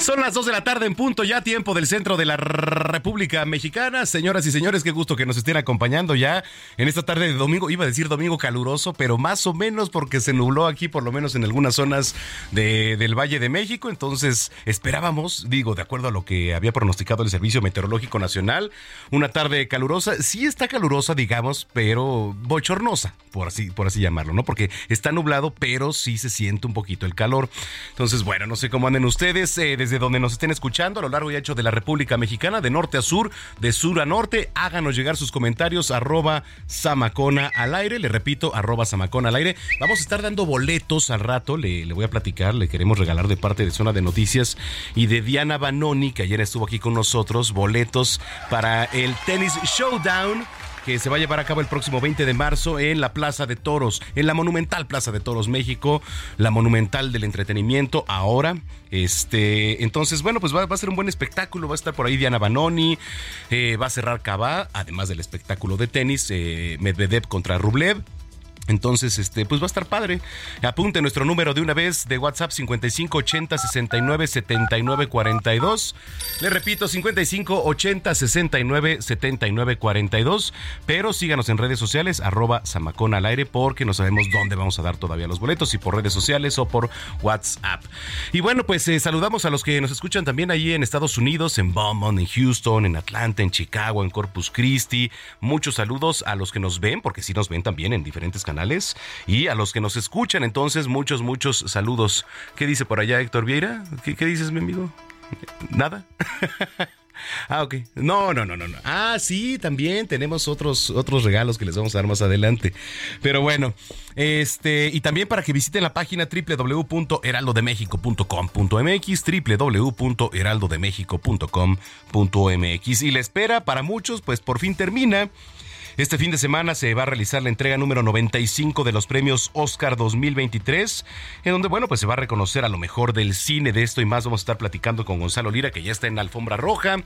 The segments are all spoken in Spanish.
Son las 2 de la tarde en punto, ya tiempo del centro de la República Mexicana. Señoras y señores, qué gusto que nos estén acompañando ya en esta tarde de domingo. Iba a decir domingo caluroso, pero más o menos porque se nubló aquí, por lo menos en algunas zonas de, del Valle de México. Entonces esperábamos, digo, de acuerdo a lo que había pronosticado el Servicio Meteorológico Nacional, una tarde calurosa. Sí está calurosa, digamos, pero bochornosa, por así, por así llamarlo, ¿no? Porque está nublado, pero sí se siente un poquito el calor. Entonces, bueno, no sé cómo anden ustedes. Eh, donde nos estén escuchando a lo largo y ancho de la República Mexicana, de norte a sur, de sur a norte. Háganos llegar sus comentarios, arroba Samacona al aire. Le repito, arroba Samacona al aire. Vamos a estar dando boletos al rato, le, le voy a platicar, le queremos regalar de parte de Zona de Noticias y de Diana Banoni, que ayer estuvo aquí con nosotros, boletos para el Tennis Showdown que se va a llevar a cabo el próximo 20 de marzo en la Plaza de Toros, en la Monumental Plaza de Toros México, la Monumental del Entretenimiento ahora. Este, entonces, bueno, pues va, a ser un buen espectáculo. Va a estar por ahí Diana Banoni, eh, va a cerrar Cabá, además del espectáculo de tenis, eh, Medvedev contra Rublev. Entonces, este, pues va a estar padre. Apunte nuestro número de una vez de WhatsApp 5580 69 79 42. Le repito, 5580 69 79 42. Pero síganos en redes sociales, arroba Samacón al aire, porque no sabemos dónde vamos a dar todavía los boletos, si por redes sociales o por WhatsApp. Y bueno, pues eh, saludamos a los que nos escuchan también allí en Estados Unidos, en Beaumont, en Houston, en Atlanta, en Chicago, en Corpus Christi. Muchos saludos a los que nos ven, porque sí nos ven también en diferentes canales y a los que nos escuchan. Entonces, muchos, muchos saludos. ¿Qué dice por allá Héctor Vieira? ¿Qué, dices, mi amigo? ¿Nada? Ah, ok. No, no, no, no, no. Ah, sí, también tenemos otros, otros regalos que les vamos a dar más adelante. Pero bueno, este, y también para que visiten la página www.heraldodemexico.com.mx, www.heraldodemexico.com.mx. Y la espera para muchos, pues por fin termina. Este fin de semana se va a realizar la entrega número 95 de los premios Oscar 2023, en donde, bueno, pues se va a reconocer a lo mejor del cine de esto y más. Vamos a estar platicando con Gonzalo Lira, que ya está en la alfombra roja.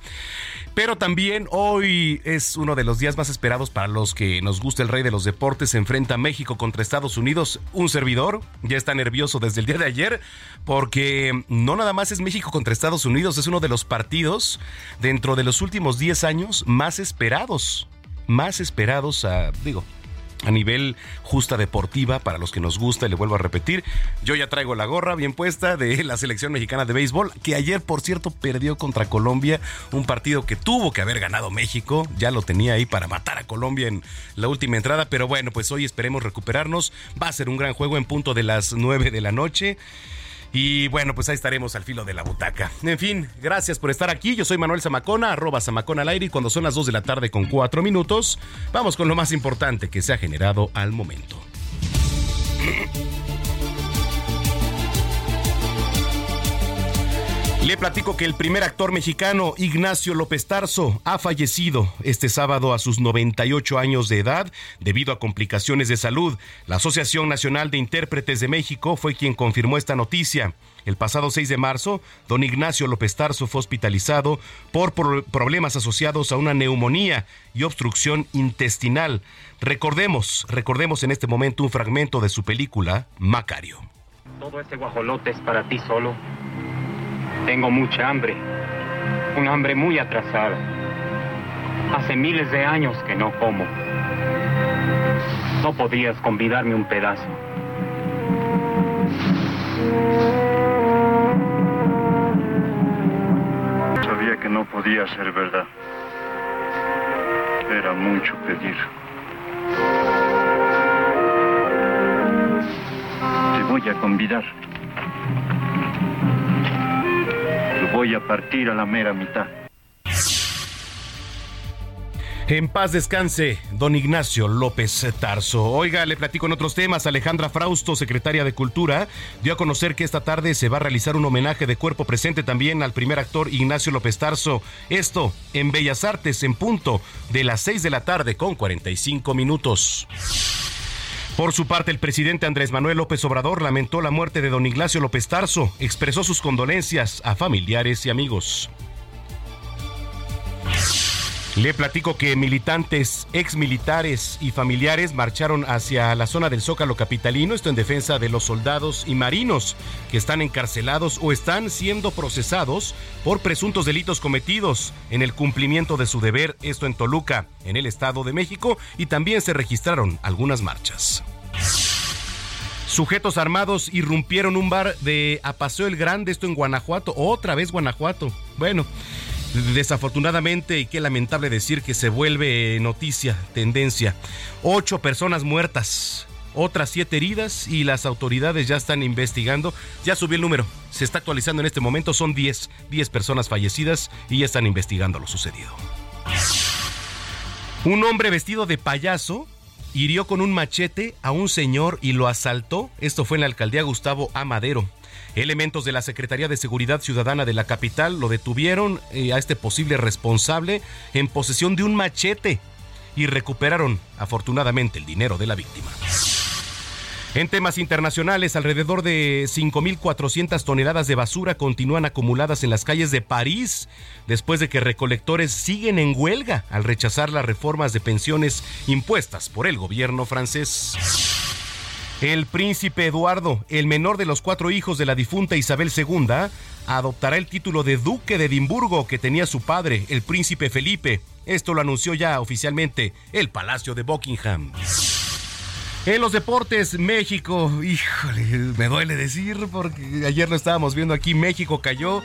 Pero también hoy es uno de los días más esperados para los que nos gusta el rey de los deportes. Se enfrenta México contra Estados Unidos. Un servidor ya está nervioso desde el día de ayer, porque no nada más es México contra Estados Unidos, es uno de los partidos dentro de los últimos 10 años más esperados más esperados a, digo, a nivel justa deportiva para los que nos gusta y le vuelvo a repetir, yo ya traigo la gorra bien puesta de la selección mexicana de béisbol, que ayer por cierto perdió contra Colombia, un partido que tuvo que haber ganado México, ya lo tenía ahí para matar a Colombia en la última entrada, pero bueno, pues hoy esperemos recuperarnos, va a ser un gran juego en punto de las 9 de la noche. Y bueno, pues ahí estaremos al filo de la butaca. En fin, gracias por estar aquí. Yo soy Manuel Zamacona, arroba Zamacona al aire. Y cuando son las 2 de la tarde con 4 minutos, vamos con lo más importante que se ha generado al momento. Le platico que el primer actor mexicano, Ignacio López Tarso, ha fallecido este sábado a sus 98 años de edad debido a complicaciones de salud. La Asociación Nacional de Intérpretes de México fue quien confirmó esta noticia. El pasado 6 de marzo, don Ignacio López Tarso fue hospitalizado por problemas asociados a una neumonía y obstrucción intestinal. Recordemos, recordemos en este momento un fragmento de su película Macario. Todo ese guajolote es para ti solo. Tengo mucha hambre, un hambre muy atrasada. Hace miles de años que no como. No podías convidarme un pedazo. Sabía que no podía ser verdad. Era mucho pedir. Te voy a convidar. Voy a partir a la mera mitad. En paz descanse, don Ignacio López Tarso. Oiga, le platico en otros temas. Alejandra Frausto, secretaria de Cultura, dio a conocer que esta tarde se va a realizar un homenaje de cuerpo presente también al primer actor Ignacio López Tarso. Esto en Bellas Artes, en punto de las 6 de la tarde con 45 minutos. Por su parte, el presidente Andrés Manuel López Obrador lamentó la muerte de don Ignacio López Tarso, expresó sus condolencias a familiares y amigos. Le platico que militantes, exmilitares y familiares marcharon hacia la zona del Zócalo Capitalino, esto en defensa de los soldados y marinos que están encarcelados o están siendo procesados por presuntos delitos cometidos en el cumplimiento de su deber, esto en Toluca, en el Estado de México, y también se registraron algunas marchas. Sujetos armados irrumpieron un bar de Apaseo el Grande, esto en Guanajuato, otra vez Guanajuato. Bueno, Desafortunadamente, y qué lamentable decir que se vuelve noticia, tendencia. Ocho personas muertas, otras siete heridas y las autoridades ya están investigando. Ya subió el número, se está actualizando en este momento, son diez, diez personas fallecidas y ya están investigando lo sucedido. Un hombre vestido de payaso hirió con un machete a un señor y lo asaltó. Esto fue en la alcaldía Gustavo Amadero. Elementos de la Secretaría de Seguridad Ciudadana de la capital lo detuvieron eh, a este posible responsable en posesión de un machete y recuperaron afortunadamente el dinero de la víctima. En temas internacionales, alrededor de 5.400 toneladas de basura continúan acumuladas en las calles de París después de que recolectores siguen en huelga al rechazar las reformas de pensiones impuestas por el gobierno francés. El príncipe Eduardo, el menor de los cuatro hijos de la difunta Isabel II, adoptará el título de duque de Edimburgo que tenía su padre, el príncipe Felipe. Esto lo anunció ya oficialmente el Palacio de Buckingham. En los deportes, México, híjole, me duele decir porque ayer lo estábamos viendo aquí, México cayó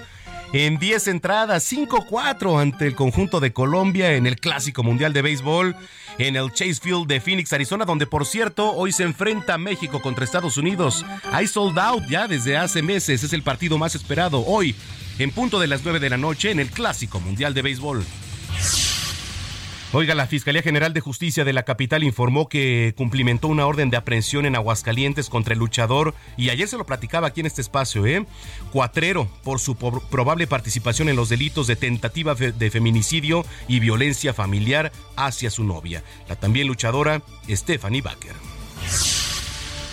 en 10 entradas, 5-4 ante el conjunto de Colombia en el Clásico Mundial de Béisbol en el Chase Field de Phoenix, Arizona, donde por cierto hoy se enfrenta México contra Estados Unidos. Hay sold out ya desde hace meses, es el partido más esperado hoy, en punto de las 9 de la noche en el Clásico Mundial de Béisbol. Oiga, la Fiscalía General de Justicia de la capital informó que cumplimentó una orden de aprehensión en Aguascalientes contra el luchador, y ayer se lo platicaba aquí en este espacio, ¿eh? Cuatrero, por su probable participación en los delitos de tentativa de feminicidio y violencia familiar hacia su novia, la también luchadora Stephanie Baker.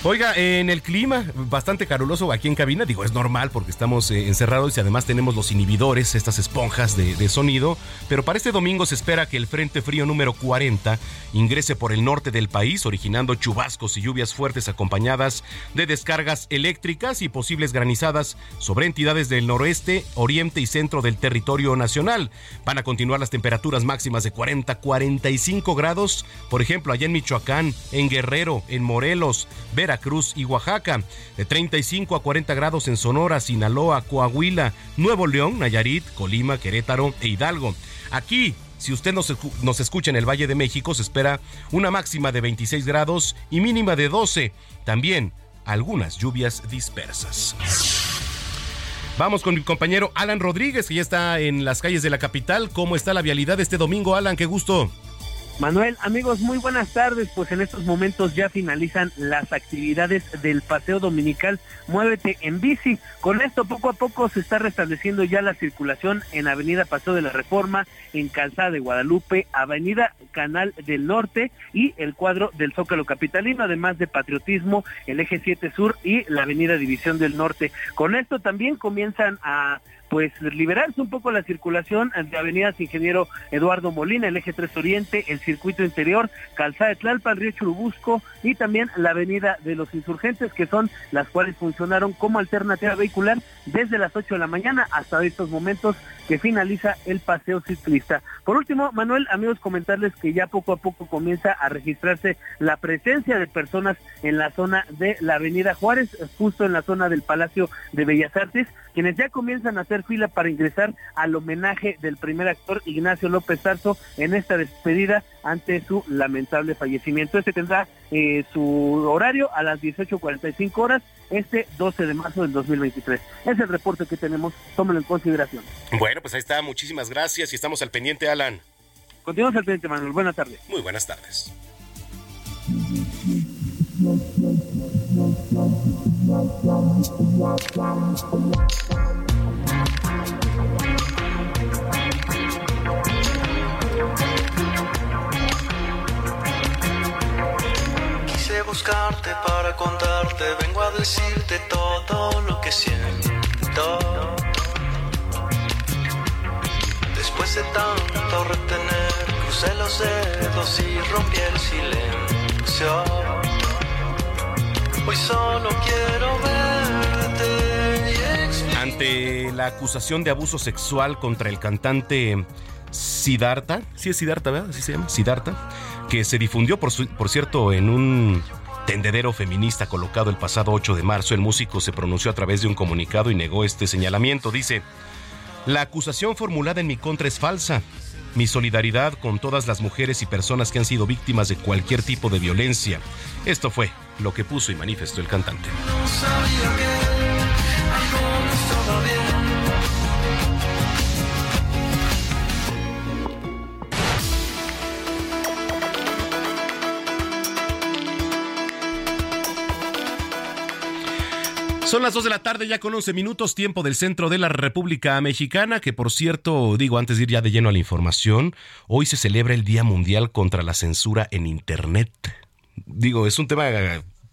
Oiga, en el clima, bastante caluroso aquí en cabina, digo, es normal porque estamos eh, encerrados y además tenemos los inhibidores, estas esponjas de, sonido, pero para este domingo se espera que el Frente Frío número 40 ingrese por el norte del país, originando chubascos y lluvias fuertes acompañadas de descargas eléctricas y posibles granizadas sobre entidades del noroeste, oriente y centro del territorio nacional. Van a continuar las temperaturas máximas de 40 45 grados, por ejemplo, allá en Michoacán, en Guerrero, en Morelos, Vera Cruz y Oaxaca, de 35 a 40 grados en Sonora, Sinaloa, Coahuila, Nuevo León, Nayarit, Colima, Querétaro e Hidalgo. Aquí si usted nos, nos, escucha en el Valle de México, se espera una máxima de 26 grados y mínima de 12. También algunas lluvias dispersas. Vamos con mi compañero Alan Rodríguez, que ya está en las calles de la capital. ¿Cómo está la vialidad este domingo, Alan? Qué gusto. Manuel, amigos, muy buenas tardes. Pues en estos momentos ya finalizan las actividades del paseo dominical Muévete en bici. Con esto poco a poco se está restableciendo ya la circulación en Avenida Paseo de la Reforma, en Calzada de Guadalupe, Avenida Canal del Norte y el cuadro del Zócalo Capitalino, además de Patriotismo, el Eje 7 Sur y la Avenida División del Norte. Con esto también comienzan a pues liberarse un poco la circulación de avenidas Ingeniero Eduardo Molina, el eje 3 Oriente, el circuito interior, Calzada de Tlalpan, Río Churubusco y también la avenida de los insurgentes, que son las cuales funcionaron como alternativa vehicular desde las 8 de la mañana hasta estos momentos que finaliza el paseo ciclista. Por último, Manuel, amigos, comentarles que ya poco a poco comienza a registrarse la presencia de personas en la zona de la Avenida Juárez, justo en la zona del Palacio de Bellas Artes, quienes ya comienzan a hacer fila para ingresar al homenaje del primer actor Ignacio López Tarso en esta despedida ante su lamentable fallecimiento. Este tendrá eh, su horario a las 18.45 horas este 12 de marzo del 2023. Es el reporte que tenemos, tómenlo en consideración. Bueno, pues ahí está, muchísimas gracias y estamos al pendiente, Alan. Continuamos al pendiente, Manuel. Buenas tardes. Muy buenas tardes. Quise buscarte para contarte, vengo a decirte todo lo que siento. Después de tanto retener, crucé los dedos y rompí el silencio. Hoy solo quiero verte y Ante la acusación de abuso sexual contra el cantante Siddhartha, sí es Siddhartha, ¿verdad? Así se llama, Siddhartha, que se difundió, por, su- por cierto, en un tendedero feminista colocado el pasado 8 de marzo, el músico se pronunció a través de un comunicado y negó este señalamiento. Dice, la acusación formulada en mi contra es falsa. Mi solidaridad con todas las mujeres y personas que han sido víctimas de cualquier tipo de violencia. Esto fue lo que puso y manifestó el cantante. no Son las 2 de la tarde ya con 11 minutos, tiempo del centro de la República Mexicana, que por cierto, digo antes de ir ya de lleno a la información, hoy se celebra el Día Mundial contra la Censura en Internet. Digo, es un tema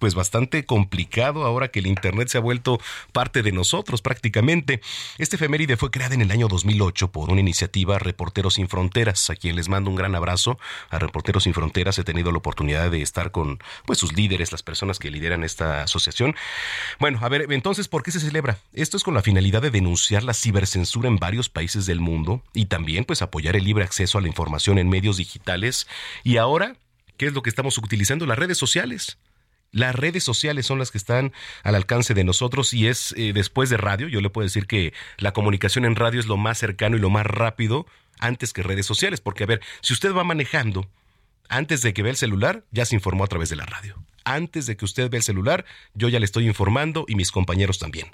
pues bastante complicado ahora que el Internet se ha vuelto parte de nosotros prácticamente. Este efeméride fue creada en el año 2008 por una iniciativa Reporteros Sin Fronteras, a quien les mando un gran abrazo. A Reporteros Sin Fronteras he tenido la oportunidad de estar con pues sus líderes, las personas que lideran esta asociación. Bueno, a ver, entonces, ¿por qué se celebra? Esto es con la finalidad de denunciar la cibercensura en varios países del mundo y también pues apoyar el libre acceso a la información en medios digitales. Y ahora, ¿qué es lo que estamos utilizando? Las redes sociales. Las redes sociales son las que están al alcance de nosotros y es eh, después de radio. Yo le puedo decir que la comunicación en radio es lo más cercano y lo más rápido antes que redes sociales. Porque, a ver, si usted va manejando, antes de que vea el celular, ya se informó a través de la radio. Antes de que usted vea el celular, yo ya le estoy informando y mis compañeros también.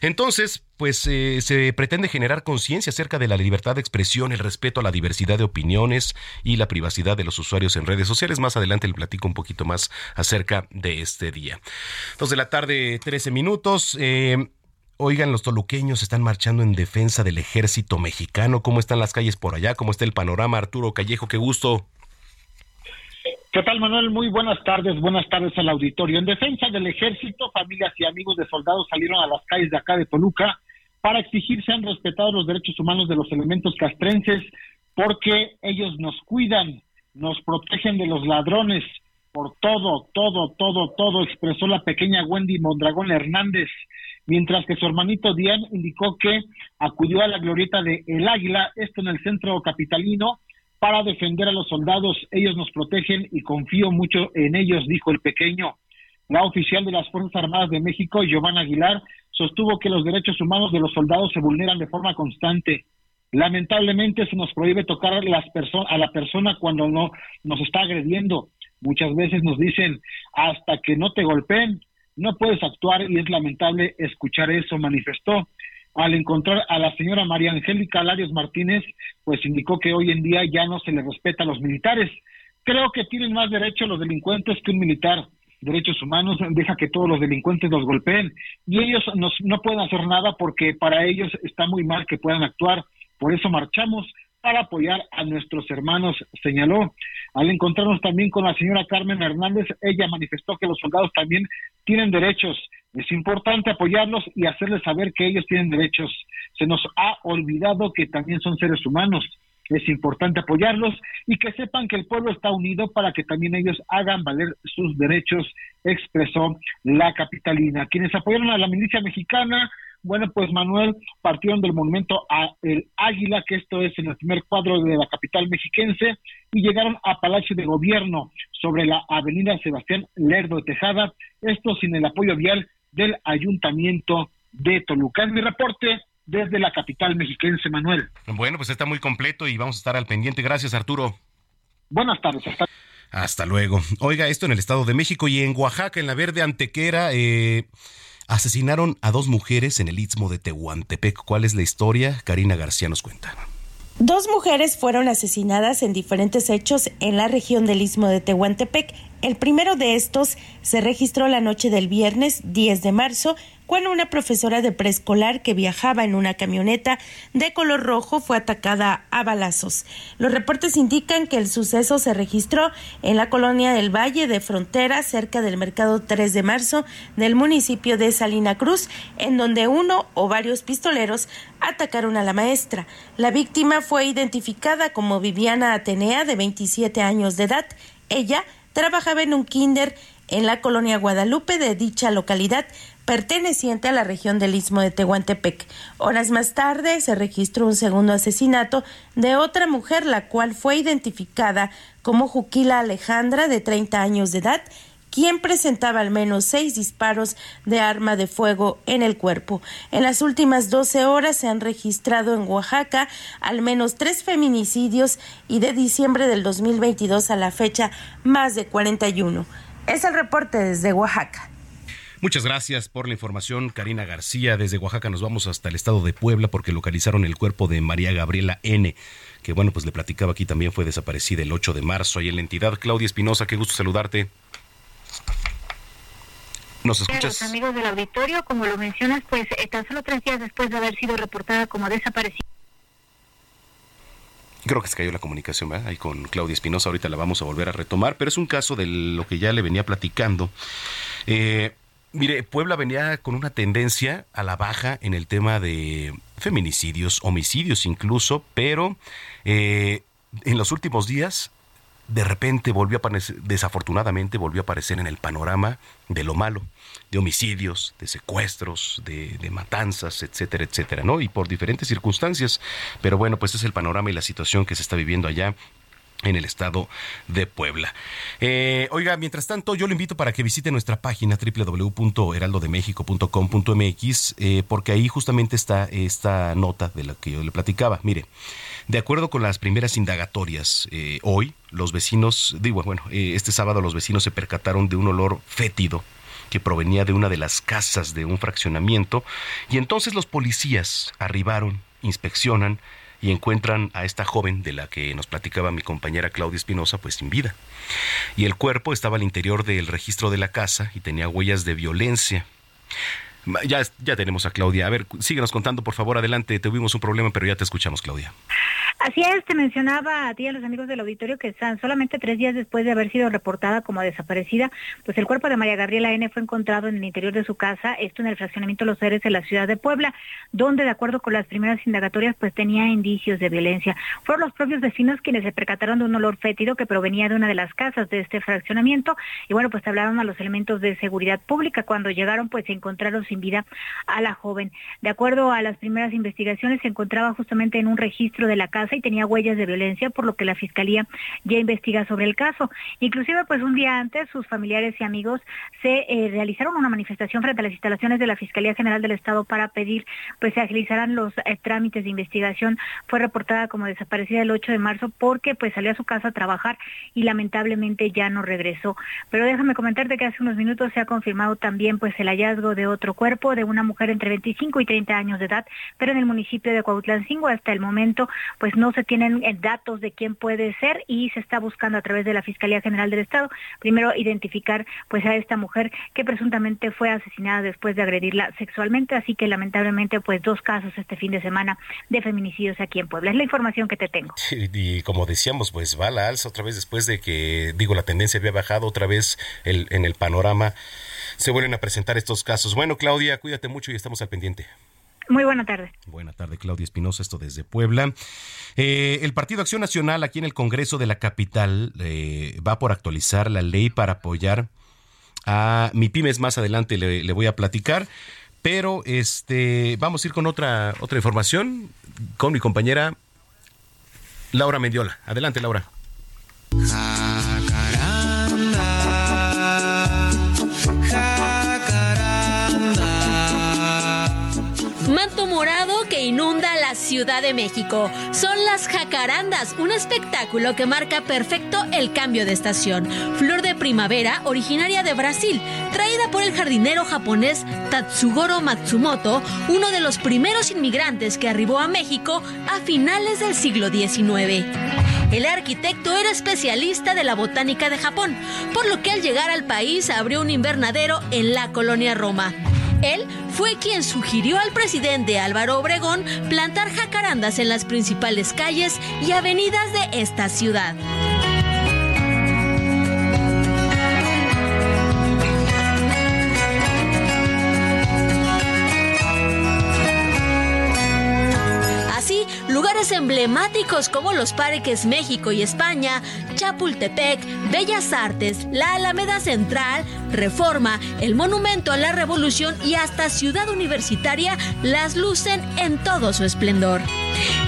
Entonces, pues eh, se pretende generar conciencia acerca de la libertad de expresión, el respeto a la diversidad de opiniones y la privacidad de los usuarios en redes sociales. Más adelante le platico un poquito más acerca de este día. Dos de la tarde, 13 minutos. Eh, Oigan, los toluqueños están marchando en defensa del ejército mexicano. ¿Cómo están las calles por allá? ¿Cómo está el panorama? Arturo Callejo, qué gusto. ¿Qué tal, Manuel? Muy buenas tardes, buenas tardes al auditorio. En defensa del ejército, familias y amigos de soldados salieron a las calles de acá de Toluca para exigir sean respetados los derechos humanos de los elementos castrenses, porque ellos nos cuidan, nos protegen de los ladrones, por todo, todo, todo, todo, expresó la pequeña Wendy Mondragón Hernández, mientras que su hermanito Dian indicó que acudió a la glorieta de El Águila, esto en el centro capitalino, para defender a los soldados. Ellos nos protegen y confío mucho en ellos, dijo el pequeño. La oficial de las Fuerzas Armadas de México, Giovanna Aguilar, sostuvo que los derechos humanos de los soldados se vulneran de forma constante. Lamentablemente se nos prohíbe tocar las a la persona cuando no nos está agrediendo. Muchas veces nos dicen, hasta que no te golpeen, no puedes actuar y es lamentable escuchar eso, manifestó. Al encontrar a la señora María Angélica Larios Martínez, pues indicó que hoy en día ya no se le respeta a los militares. Creo que tienen más derecho los delincuentes que un militar. Derechos humanos deja que todos los delincuentes los golpeen y ellos nos, no pueden hacer nada porque para ellos está muy mal que puedan actuar. Por eso marchamos para apoyar a nuestros hermanos, señaló. Al encontrarnos también con la señora Carmen Hernández, ella manifestó que los soldados también tienen derechos. Es importante apoyarlos y hacerles saber que ellos tienen derechos. Se nos ha olvidado que también son seres humanos. Es importante apoyarlos y que sepan que el pueblo está unido para que también ellos hagan valer sus derechos, expresó la capitalina. Quienes apoyaron a la milicia mexicana Bueno, pues Manuel partieron del monumento a el Águila, que esto es en el primer cuadro de la capital mexiquense, y llegaron a Palacio de Gobierno sobre la avenida Sebastián Lerdo de Tejada, esto sin el apoyo vial del Ayuntamiento de Toluca. Es mi reporte desde la capital mexiquense, Manuel. Bueno, pues está muy completo y vamos a estar al pendiente. Gracias, Arturo. Buenas tardes. Hasta, hasta luego. Oiga, esto en el Estado de México y en Oaxaca, en la Verde Antequera, eh, asesinaron a dos mujeres en el istmo de Tehuantepec. ¿Cuál es la historia? Karina García nos cuenta. Dos mujeres fueron asesinadas en diferentes hechos en la región del istmo de Tehuantepec. El primero de estos se registró la noche del viernes 10 de marzo cuando una profesora de preescolar que viajaba en una camioneta de color rojo fue atacada a balazos. Los reportes indican que el suceso se registró en la colonia del Valle de Frontera, cerca del mercado 3 de marzo del municipio de Salina Cruz, en donde uno o varios pistoleros atacaron a la maestra. La víctima fue identificada como Viviana Atenea, de 27 años de edad. Ella trabajaba en un kinder en la colonia Guadalupe de dicha localidad perteneciente a la región del Istmo de Tehuantepec. Horas más tarde se registró un segundo asesinato de otra mujer, la cual fue identificada como Juquila Alejandra, de 30 años de edad, quien presentaba al menos seis disparos de arma de fuego en el cuerpo. En las últimas 12 horas se han registrado en Oaxaca al menos tres feminicidios y de diciembre del 2022 a la fecha más de 41. Es el reporte desde Oaxaca. Muchas gracias por la información, Karina García. Desde Oaxaca nos vamos hasta el estado de Puebla porque localizaron el cuerpo de María Gabriela N., que bueno, pues le platicaba aquí también fue desaparecida el 8 de marzo ahí en la entidad. Claudia Espinosa, qué gusto saludarte. ¿Nos escuchas? amigos del auditorio, como lo mencionas, pues eh, tan solo tres días después de haber sido reportada como desaparecida. Creo que se cayó la comunicación ahí con Claudia Espinosa, ahorita la vamos a volver a retomar, pero es un caso de lo que ya le venía platicando. Eh, Mire, Puebla venía con una tendencia a la baja en el tema de feminicidios, homicidios incluso, pero eh, en los últimos días de repente volvió a aparecer, desafortunadamente volvió a aparecer en el panorama de lo malo, de homicidios, de secuestros, de, de, matanzas, etcétera, etcétera, ¿no? Y por diferentes circunstancias. Pero bueno, pues es el panorama y la situación que se está viviendo allá en el estado de Puebla. Eh, oiga, mientras tanto, yo lo invito para que visite nuestra página www.heraldodemexico.com.mx, eh, porque ahí justamente está esta nota de la que yo le platicaba. Mire, de acuerdo con las primeras indagatorias, eh, hoy los vecinos, digo, bueno, eh, este sábado los vecinos se percataron de un olor fétido que provenía de una de las casas de un fraccionamiento, y entonces los policías arribaron, inspeccionan, y encuentran a esta joven de la que nos platicaba mi compañera Claudia Espinosa, pues sin vida. Y el cuerpo estaba al interior del registro de la casa y tenía huellas de violencia. Ya, ya tenemos a Claudia. A ver, síguenos contando, por favor, adelante. Tuvimos un problema, pero ya te escuchamos, Claudia. Así es, te mencionaba a ti y a los amigos del auditorio que están solamente tres días después de haber sido reportada como desaparecida, pues el cuerpo de María Gabriela N fue encontrado en el interior de su casa, esto en el fraccionamiento Los Ceres de la ciudad de Puebla, donde de acuerdo con las primeras indagatorias pues tenía indicios de violencia. Fueron los propios vecinos quienes se percataron de un olor fétido que provenía de una de las casas de este fraccionamiento y bueno, pues hablaron a los elementos de seguridad pública. Cuando llegaron pues se encontraron sin vida a la joven. De acuerdo a las primeras investigaciones se encontraba justamente en un registro de la casa y tenía huellas de violencia, por lo que la Fiscalía ya investiga sobre el caso. Inclusive, pues un día antes, sus familiares y amigos se eh, realizaron una manifestación frente a las instalaciones de la Fiscalía General del Estado para pedir, pues se agilizaran los eh, trámites de investigación. Fue reportada como desaparecida el 8 de marzo porque pues salió a su casa a trabajar y lamentablemente ya no regresó. Pero déjame comentarte que hace unos minutos se ha confirmado también pues el hallazgo de otro cuerpo de una mujer entre 25 y 30 años de edad, pero en el municipio de Cuautlancingo hasta el momento pues no se tienen eh, datos de quién puede ser y se está buscando a través de la Fiscalía General del Estado primero identificar pues a esta mujer que presuntamente fue asesinada después de agredirla sexualmente, así que lamentablemente pues dos casos este fin de semana de feminicidios aquí en Puebla. Es la información que te tengo. y como decíamos, pues va la alza otra vez después de que, digo, la tendencia había bajado otra vez en el panorama. Se vuelven a presentar estos casos. Bueno, Claudia, cuídate mucho y estamos al pendiente. Muy buena tarde. Buena tarde, Claudia Espinosa, esto desde Puebla. Eh, el Partido Acción Nacional aquí en el Congreso de la capital eh, va por actualizar la ley para apoyar a mi pymes. Más adelante le, le voy a platicar Pero este, vamos a ir con otra, otra información con mi compañera Laura Mendiola. Adelante, Laura. Manto Ciudad de México. Son las jacarandas, un espectáculo que marca perfecto el cambio de estación. Flor de primavera originaria de Brasil, traída por el jardinero japonés Tatsugoro Matsumoto, uno de los primeros inmigrantes que arribó a México a finales del siglo XIX. El arquitecto era especialista de la botánica de Japón, por lo que al llegar al país abrió un invernadero en la colonia Roma. Él fue quien sugirió al presidente Álvaro Obregón plantar jacarandas en las principales calles y avenidas de esta ciudad. Emblemáticos como los Parques México y España, Chapultepec, Bellas Artes, la Alameda Central, Reforma, el Monumento a la Revolución y hasta Ciudad Universitaria las lucen en todo su esplendor.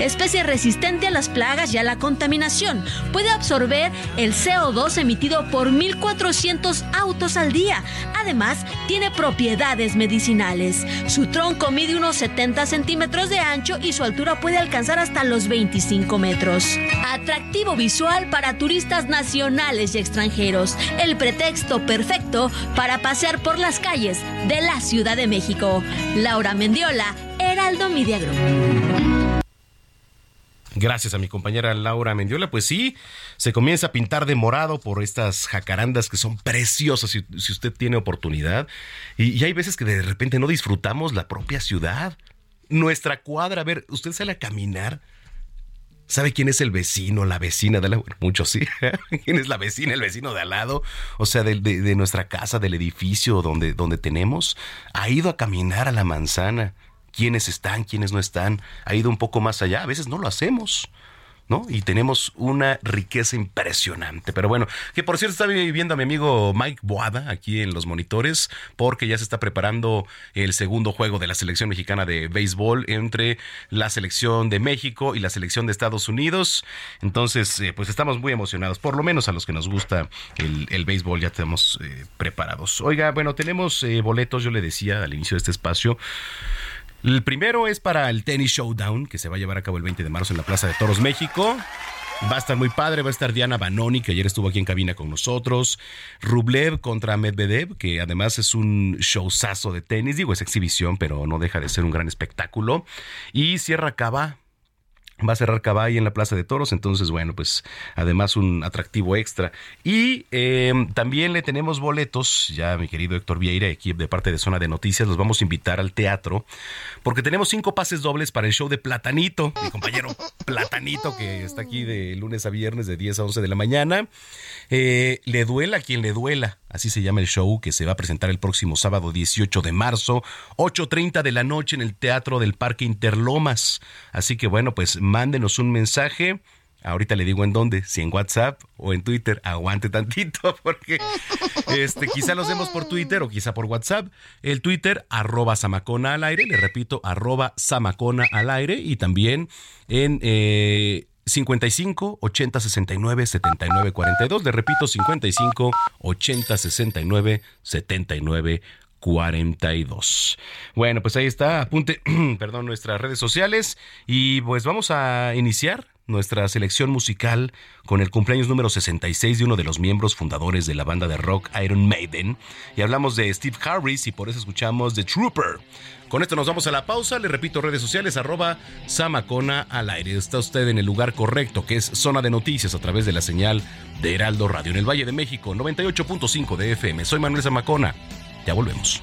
Especie resistente a las plagas y a la contaminación, puede absorber el CO2 emitido por 1.400 autos al día. Además, tiene propiedades medicinales. Su tronco mide unos 70 centímetros de ancho y su altura puede alcanzar hasta los 25 metros. Atractivo visual para turistas nacionales y extranjeros. El pretexto perfecto para pasear por las calles de la Ciudad de México. Laura Mendiola, Heraldo Media. Gracias a mi compañera Laura Mendiola. Pues sí, se comienza a pintar de morado por estas jacarandas que son preciosas si, si usted tiene oportunidad. Y, y, hay veces que de repente no disfrutamos la propia ciudad. Nuestra cuadra, a ver, usted sale a caminar. ¿Sabe quién es el vecino, la vecina de la... Bueno, muchos sí. ¿Quién es la vecina, el vecino de al lado? O sea, de, de, de nuestra casa, del edificio donde, donde tenemos. Ha ido a caminar a la manzana quiénes están, quiénes no están, ha ido un poco más allá. A veces no lo hacemos. ¿No? Y tenemos una riqueza impresionante. Pero bueno, que por cierto está viviendo a mi amigo Mike Boada aquí en los monitores, porque ya se está preparando el segundo juego de la selección mexicana de béisbol entre la selección de México y la selección de Estados Unidos. Entonces, eh, pues estamos muy emocionados, por lo menos a los que nos gusta el, béisbol, ya estamos eh, preparados. Oiga, bueno, tenemos eh, boletos, yo le decía al inicio de este espacio. El primero es para el Tennis Showdown, que se va a llevar a cabo el 20 de marzo en la Plaza de Toros, México. Va a estar muy padre, va a estar Diana Banoni, que ayer estuvo aquí en cabina con nosotros. Rublev contra Medvedev, que además es un showzazo de tenis. Digo, es exhibición, pero no deja de ser un gran espectáculo. Y Sierra Cava, Va a cerrar Cabay en la Plaza de Toros, entonces, bueno, pues además un atractivo extra. Y eh, también le tenemos boletos, ya mi querido Héctor Vieira, aquí de parte de Zona de Noticias, los vamos a invitar al teatro, porque tenemos cinco pases dobles para el show de Platanito, mi compañero Platanito, que está aquí de lunes a viernes de 10 a 11 de la mañana. Eh, le duela quien le duela, así se llama el show que se va a presentar el próximo sábado 18 de marzo, 8.30 de la noche en el Teatro del Parque Interlomas. Así que bueno, pues mándenos un mensaje. Ahorita le digo en dónde, si en WhatsApp o en Twitter, aguante tantito, porque este, quizá los vemos por Twitter o quizá por WhatsApp. El Twitter, arroba Samacona al aire, le repito, arroba Samacona al aire, y también en eh, 55 80 69 79 42. Le repito, 55 80 69 79 42. Bueno, pues ahí está, apunte, perdón, nuestras redes sociales y pues vamos a iniciar nuestra selección musical con el cumpleaños número 66 de uno de los miembros fundadores de la banda de rock Iron Maiden. Y hablamos de Steve Harris y por eso escuchamos The Trooper. Con esto nos vamos a la pausa. Le repito, redes sociales, arroba Samacona al aire. Está usted en el lugar correcto, que es zona de noticias a través de la señal de Heraldo Radio en el Valle de México, 98.5 de FM. Soy Manuel Zamacona. Ya volvemos.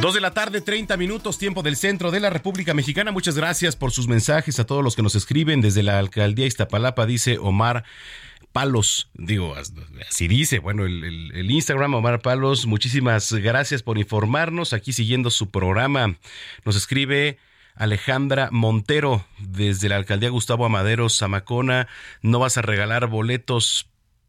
Dos de la tarde, 30 minutos, tiempo del centro de la República Mexicana. Muchas gracias por sus mensajes a todos los que nos escriben desde la alcaldía Iztapalapa, dice Omar. Palos, digo, así dice, bueno, el, Instagram Omar Palos, muchísimas gracias por informarnos, aquí siguiendo su programa, nos escribe Alejandra Montero desde la alcaldía Gustavo Amadero, Zamacona, no vas a regalar boletos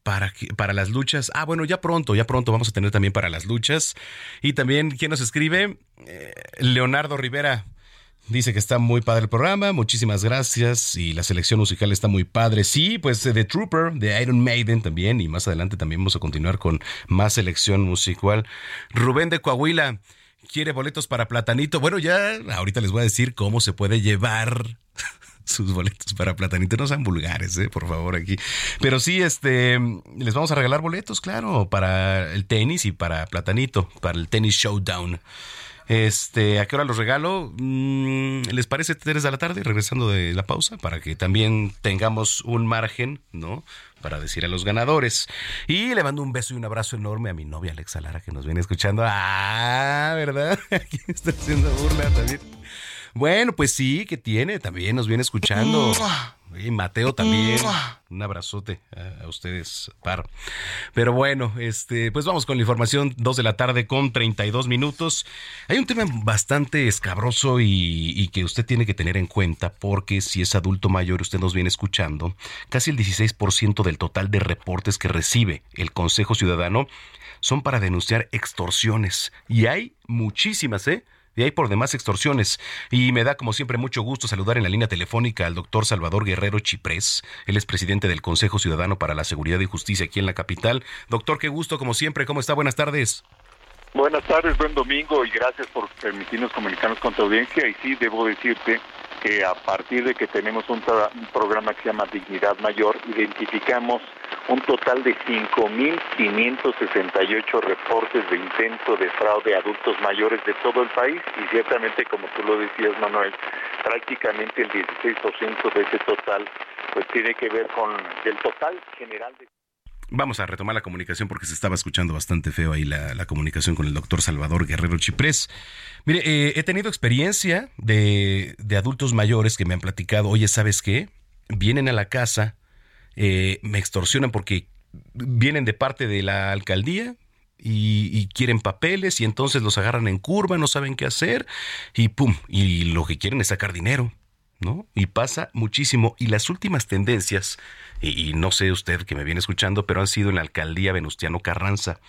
para, para las luchas. Ah, bueno, ya pronto, ya pronto vamos a tener también para las luchas. Y también, ¿quién nos escribe? Eh, Leonardo Rivera. Dice que está muy padre el programa, muchísimas gracias y la selección musical está muy padre. Sí, pues eh, The Trooper, de Iron Maiden también y más adelante también vamos a continuar con más selección musical. Rubén de Coahuila quiere boletos para Platanito. Bueno, ya ahorita les voy a decir cómo se puede llevar sus boletos para Platanito. No sean vulgares, eh, por favor, aquí. Pero sí, este, les vamos a regalar boletos, claro, para el tenis y para Platanito, para el tenis showdown. Este, ¿a qué hora los regalo? Mm, ¿Les parece 3 de la tarde, regresando de la pausa, para que también tengamos un margen, ¿no? Para decir a los ganadores. Y le mando un beso y un abrazo enorme a mi novia Alexa Lara, que nos viene escuchando. Ah, ¿verdad? Aquí está haciendo burla también. Bueno, pues sí, que tiene, también nos viene escuchando. Y Mateo también. Un abrazote a, ustedes, par. Pero bueno, este, pues vamos con la información, 2 de la tarde con 32 minutos. Hay un tema bastante escabroso y, y que usted tiene que tener en cuenta porque si es adulto mayor, usted nos viene escuchando, casi el 16% del total de reportes que recibe el Consejo Ciudadano son para denunciar extorsiones. Y hay muchísimas, ¿eh? Y hay por demás extorsiones. Y me da, como siempre, mucho gusto saludar en la línea telefónica al doctor Salvador Guerrero Chiprés. Él es presidente del Consejo Ciudadano para la Seguridad y Justicia aquí en la capital. Doctor, qué gusto, como siempre. ¿Cómo está? Buenas tardes. Buenas tardes, buen domingo y gracias por permitirnos comunicarnos con tu audiencia. Y sí, debo decirte que a partir de que tenemos un, programa que se llama Dignidad Mayor, identificamos un total de 5.568 reportes de intento de fraude a adultos mayores de todo el país. Y ciertamente, como tú lo decías, Manuel, prácticamente el 16% de ese total pues tiene que ver con del total general de Vamos a retomar la comunicación porque se estaba escuchando bastante feo ahí la, comunicación con el doctor Salvador Guerrero Chiprés. Mire, eh, he tenido experiencia de, de adultos mayores que me han platicado, oye, ¿sabes qué? Vienen a la casa, eh, me extorsionan porque vienen de parte de la alcaldía y quieren papeles y entonces los agarran en curva, no saben qué hacer y pum, y lo que quieren es sacar dinero. Y pasa muchísimo. Y las últimas tendencias, y, y no sé usted que me viene escuchando, pero han sido en la alcaldía Venustiano Carranza.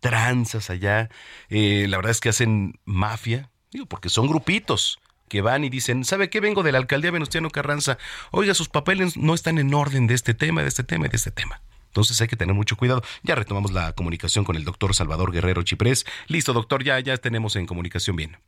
Tranzas allá. Eh, la verdad es que hacen mafia, digo, porque son grupitos que van y dicen, ¿sabe qué? Vengo de la alcaldía Venustiano Carranza. Oiga, sus papeles no están en orden de este tema, de este tema y de este tema. Entonces hay que tener mucho cuidado. Ya retomamos la comunicación con el doctor Salvador Guerrero Chiprés. Listo, doctor, ya, ya tenemos en comunicación bien.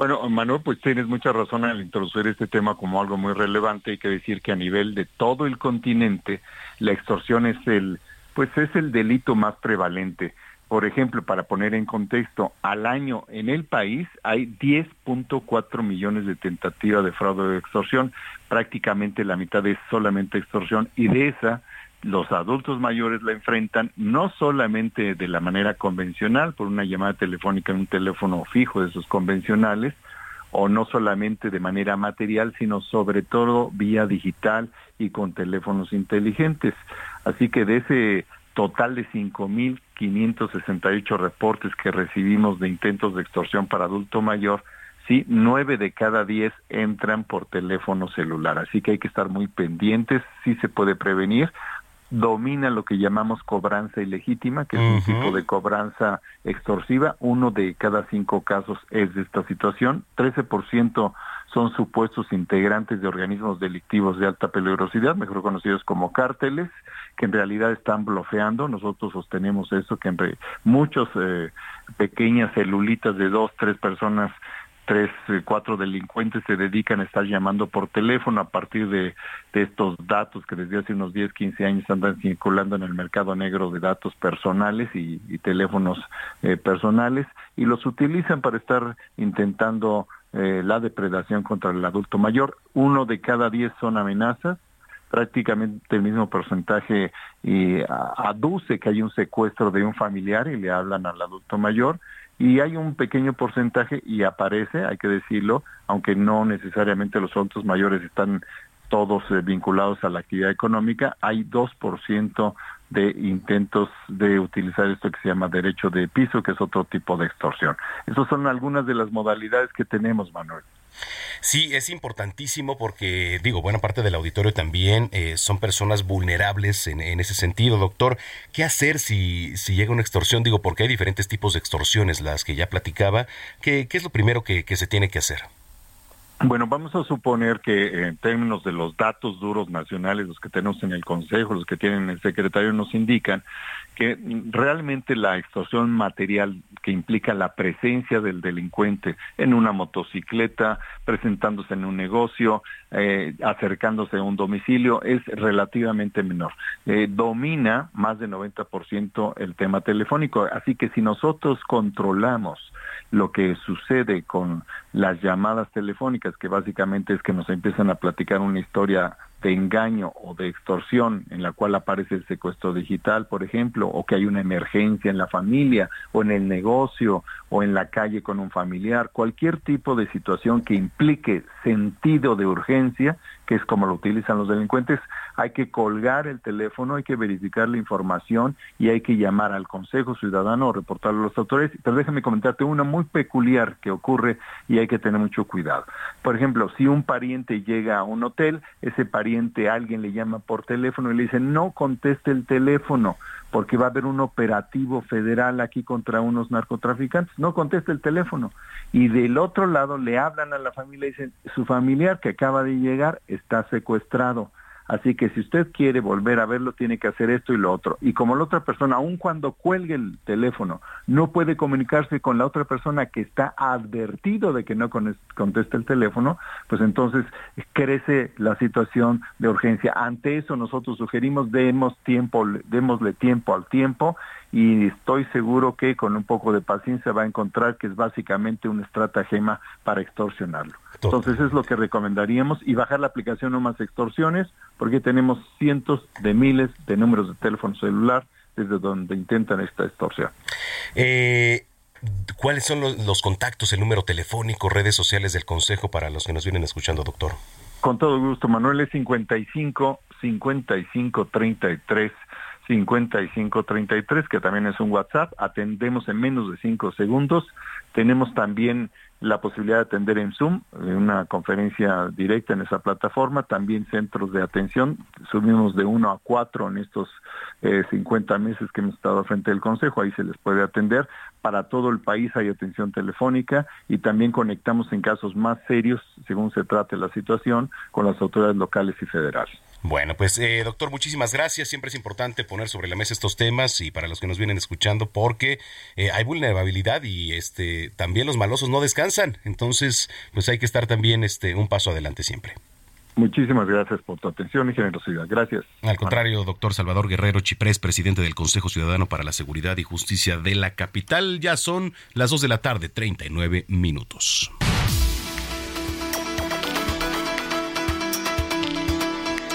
Bueno, Manuel, pues tienes mucha razón al introducir este tema como algo muy relevante. Hay que decir que a nivel de todo el continente, la extorsión es el, pues es el delito más prevalente. Por ejemplo, para poner en contexto, al año en el país hay 10.4 millones de tentativas de fraude o extorsión. Prácticamente la mitad es solamente extorsión y de esa los adultos mayores la enfrentan no solamente de la manera convencional, por una llamada telefónica en un teléfono fijo de esos convencionales, o no solamente de manera material, sino sobre todo vía digital y con teléfonos inteligentes. Así que de ese total de 5.568 reportes que recibimos de intentos de extorsión para adulto mayor, sí, nueve de cada diez entran por teléfono celular. Así que hay que estar muy pendientes, sí se puede prevenir, domina lo que llamamos cobranza ilegítima, que es un tipo de cobranza extorsiva. Uno de cada cinco casos es de esta situación. 13% son supuestos integrantes de organismos delictivos de alta peligrosidad, mejor conocidos como cárteles, que en realidad están bloqueando. Nosotros sostenemos eso, que entre muchos eh, pequeñas celulitas de dos, tres personas tres, eh, cuatro delincuentes se dedican a estar llamando por teléfono a partir de, estos datos que desde hace unos 10, 15 años andan circulando en el mercado negro de datos personales y, teléfonos eh, personales y los utilizan para estar intentando eh, la depredación contra el adulto mayor. Uno de cada diez son amenazas prácticamente el mismo porcentaje y aduce que hay un secuestro de un familiar y le hablan al adulto mayor y hay un pequeño porcentaje y aparece, hay que decirlo, aunque no necesariamente los adultos mayores están todos eh, vinculados a la actividad económica, hay 2% de intentos de utilizar esto que se llama derecho de piso, que es otro tipo de extorsión. Esas son algunas de las modalidades que tenemos, Manuel. Sí, es importantísimo porque, digo, buena parte del auditorio también eh, son personas vulnerables en, ese sentido, doctor. ¿Qué hacer si, si llega una extorsión? Digo, porque hay diferentes tipos de extorsiones, las que ya platicaba. ¿Qué, qué es lo primero que, que se tiene que hacer? Bueno, vamos a suponer que en términos de los datos duros nacionales, los que tenemos en el Consejo, los que tienen el secretario, nos indican que realmente la extorsión material que implica la presencia del delincuente en una motocicleta, presentándose en un negocio, eh, acercándose a un domicilio, es relativamente menor. Eh, domina más del 90% el tema telefónico. Así que si nosotros controlamos lo que sucede con las llamadas telefónicas, que básicamente es que nos empiezan a platicar una historia de engaño o de extorsión en la cual aparece el secuestro digital, por ejemplo, o que hay una emergencia en la familia o en el negocio o en la calle con un familiar, cualquier tipo de situación que implique sentido de urgencia, que es como lo utilizan los delincuentes, hay que colgar el teléfono, hay que verificar la información y hay que llamar al Consejo Ciudadano o reportarlo a los autores. Pero déjame comentarte una muy peculiar que ocurre y hay que tener mucho cuidado. Por ejemplo, si un pariente llega a un hotel, ese pariente alguien le llama por teléfono y le dice, no conteste el teléfono porque va a haber un operativo federal aquí contra unos narcotraficantes. No conteste el teléfono. Y del otro lado le hablan a la familia y dicen, su familiar que acaba de llegar está secuestrado. Así que si usted quiere volver a verlo, tiene que hacer esto y lo otro. Y como la otra persona, aun cuando cuelgue el teléfono, no puede comunicarse con la otra persona que está advertido de que no conteste el teléfono, pues entonces crece la situación de urgencia. Ante eso nosotros sugerimos demos tiempo, démosle tiempo al tiempo y estoy seguro que con un poco de paciencia va a encontrar que es básicamente una estratagema para extorsionarlo. Entonces es lo que recomendaríamos y bajar la aplicación No Más Extorsiones porque tenemos cientos de miles de números de teléfono celular desde donde intentan esta extorsión. Eh, ¿Cuáles son los, los, contactos, el número telefónico, redes sociales del Consejo para los que nos vienen escuchando, doctor? Con todo gusto, Manuel, es 55 55 33 5533, que también es un WhatsApp. Atendemos en menos de cinco segundos. Tenemos también la posibilidad de atender en Zoom, una conferencia directa en esa plataforma, también centros de atención, subimos de uno a cuatro en estos eh, 50 meses que hemos estado frente del Consejo, ahí se les puede atender. Para todo el país hay atención telefónica y también conectamos en casos más serios, según se trate la situación, con las autoridades locales y federales. Bueno, pues eh, doctor, muchísimas gracias. Siempre es importante poner sobre la mesa estos temas y para los que nos vienen escuchando, porque eh, hay vulnerabilidad y este también los malosos no descansan. Entonces, pues hay que estar también este un paso adelante siempre. Muchísimas gracias por tu atención y generosidad. Gracias. Al contrario, doctor Salvador Guerrero Chiprés, presidente del Consejo Ciudadano para la Seguridad y Justicia de la capital. Ya son las 2 de la tarde, 39 minutos.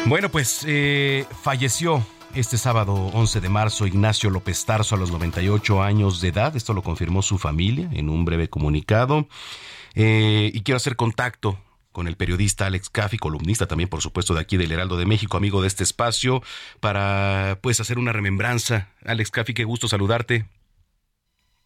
Bueno, pues eh, falleció este sábado 11 de marzo Ignacio López Tarso a los 98 años de edad. Esto lo confirmó su familia en un breve comunicado. Eh, y quiero hacer contacto con el periodista Alex Caffi, columnista también, por supuesto, de aquí del Heraldo de México, amigo de este espacio, para pues hacer una remembranza. Alex Caffi, qué gusto saludarte.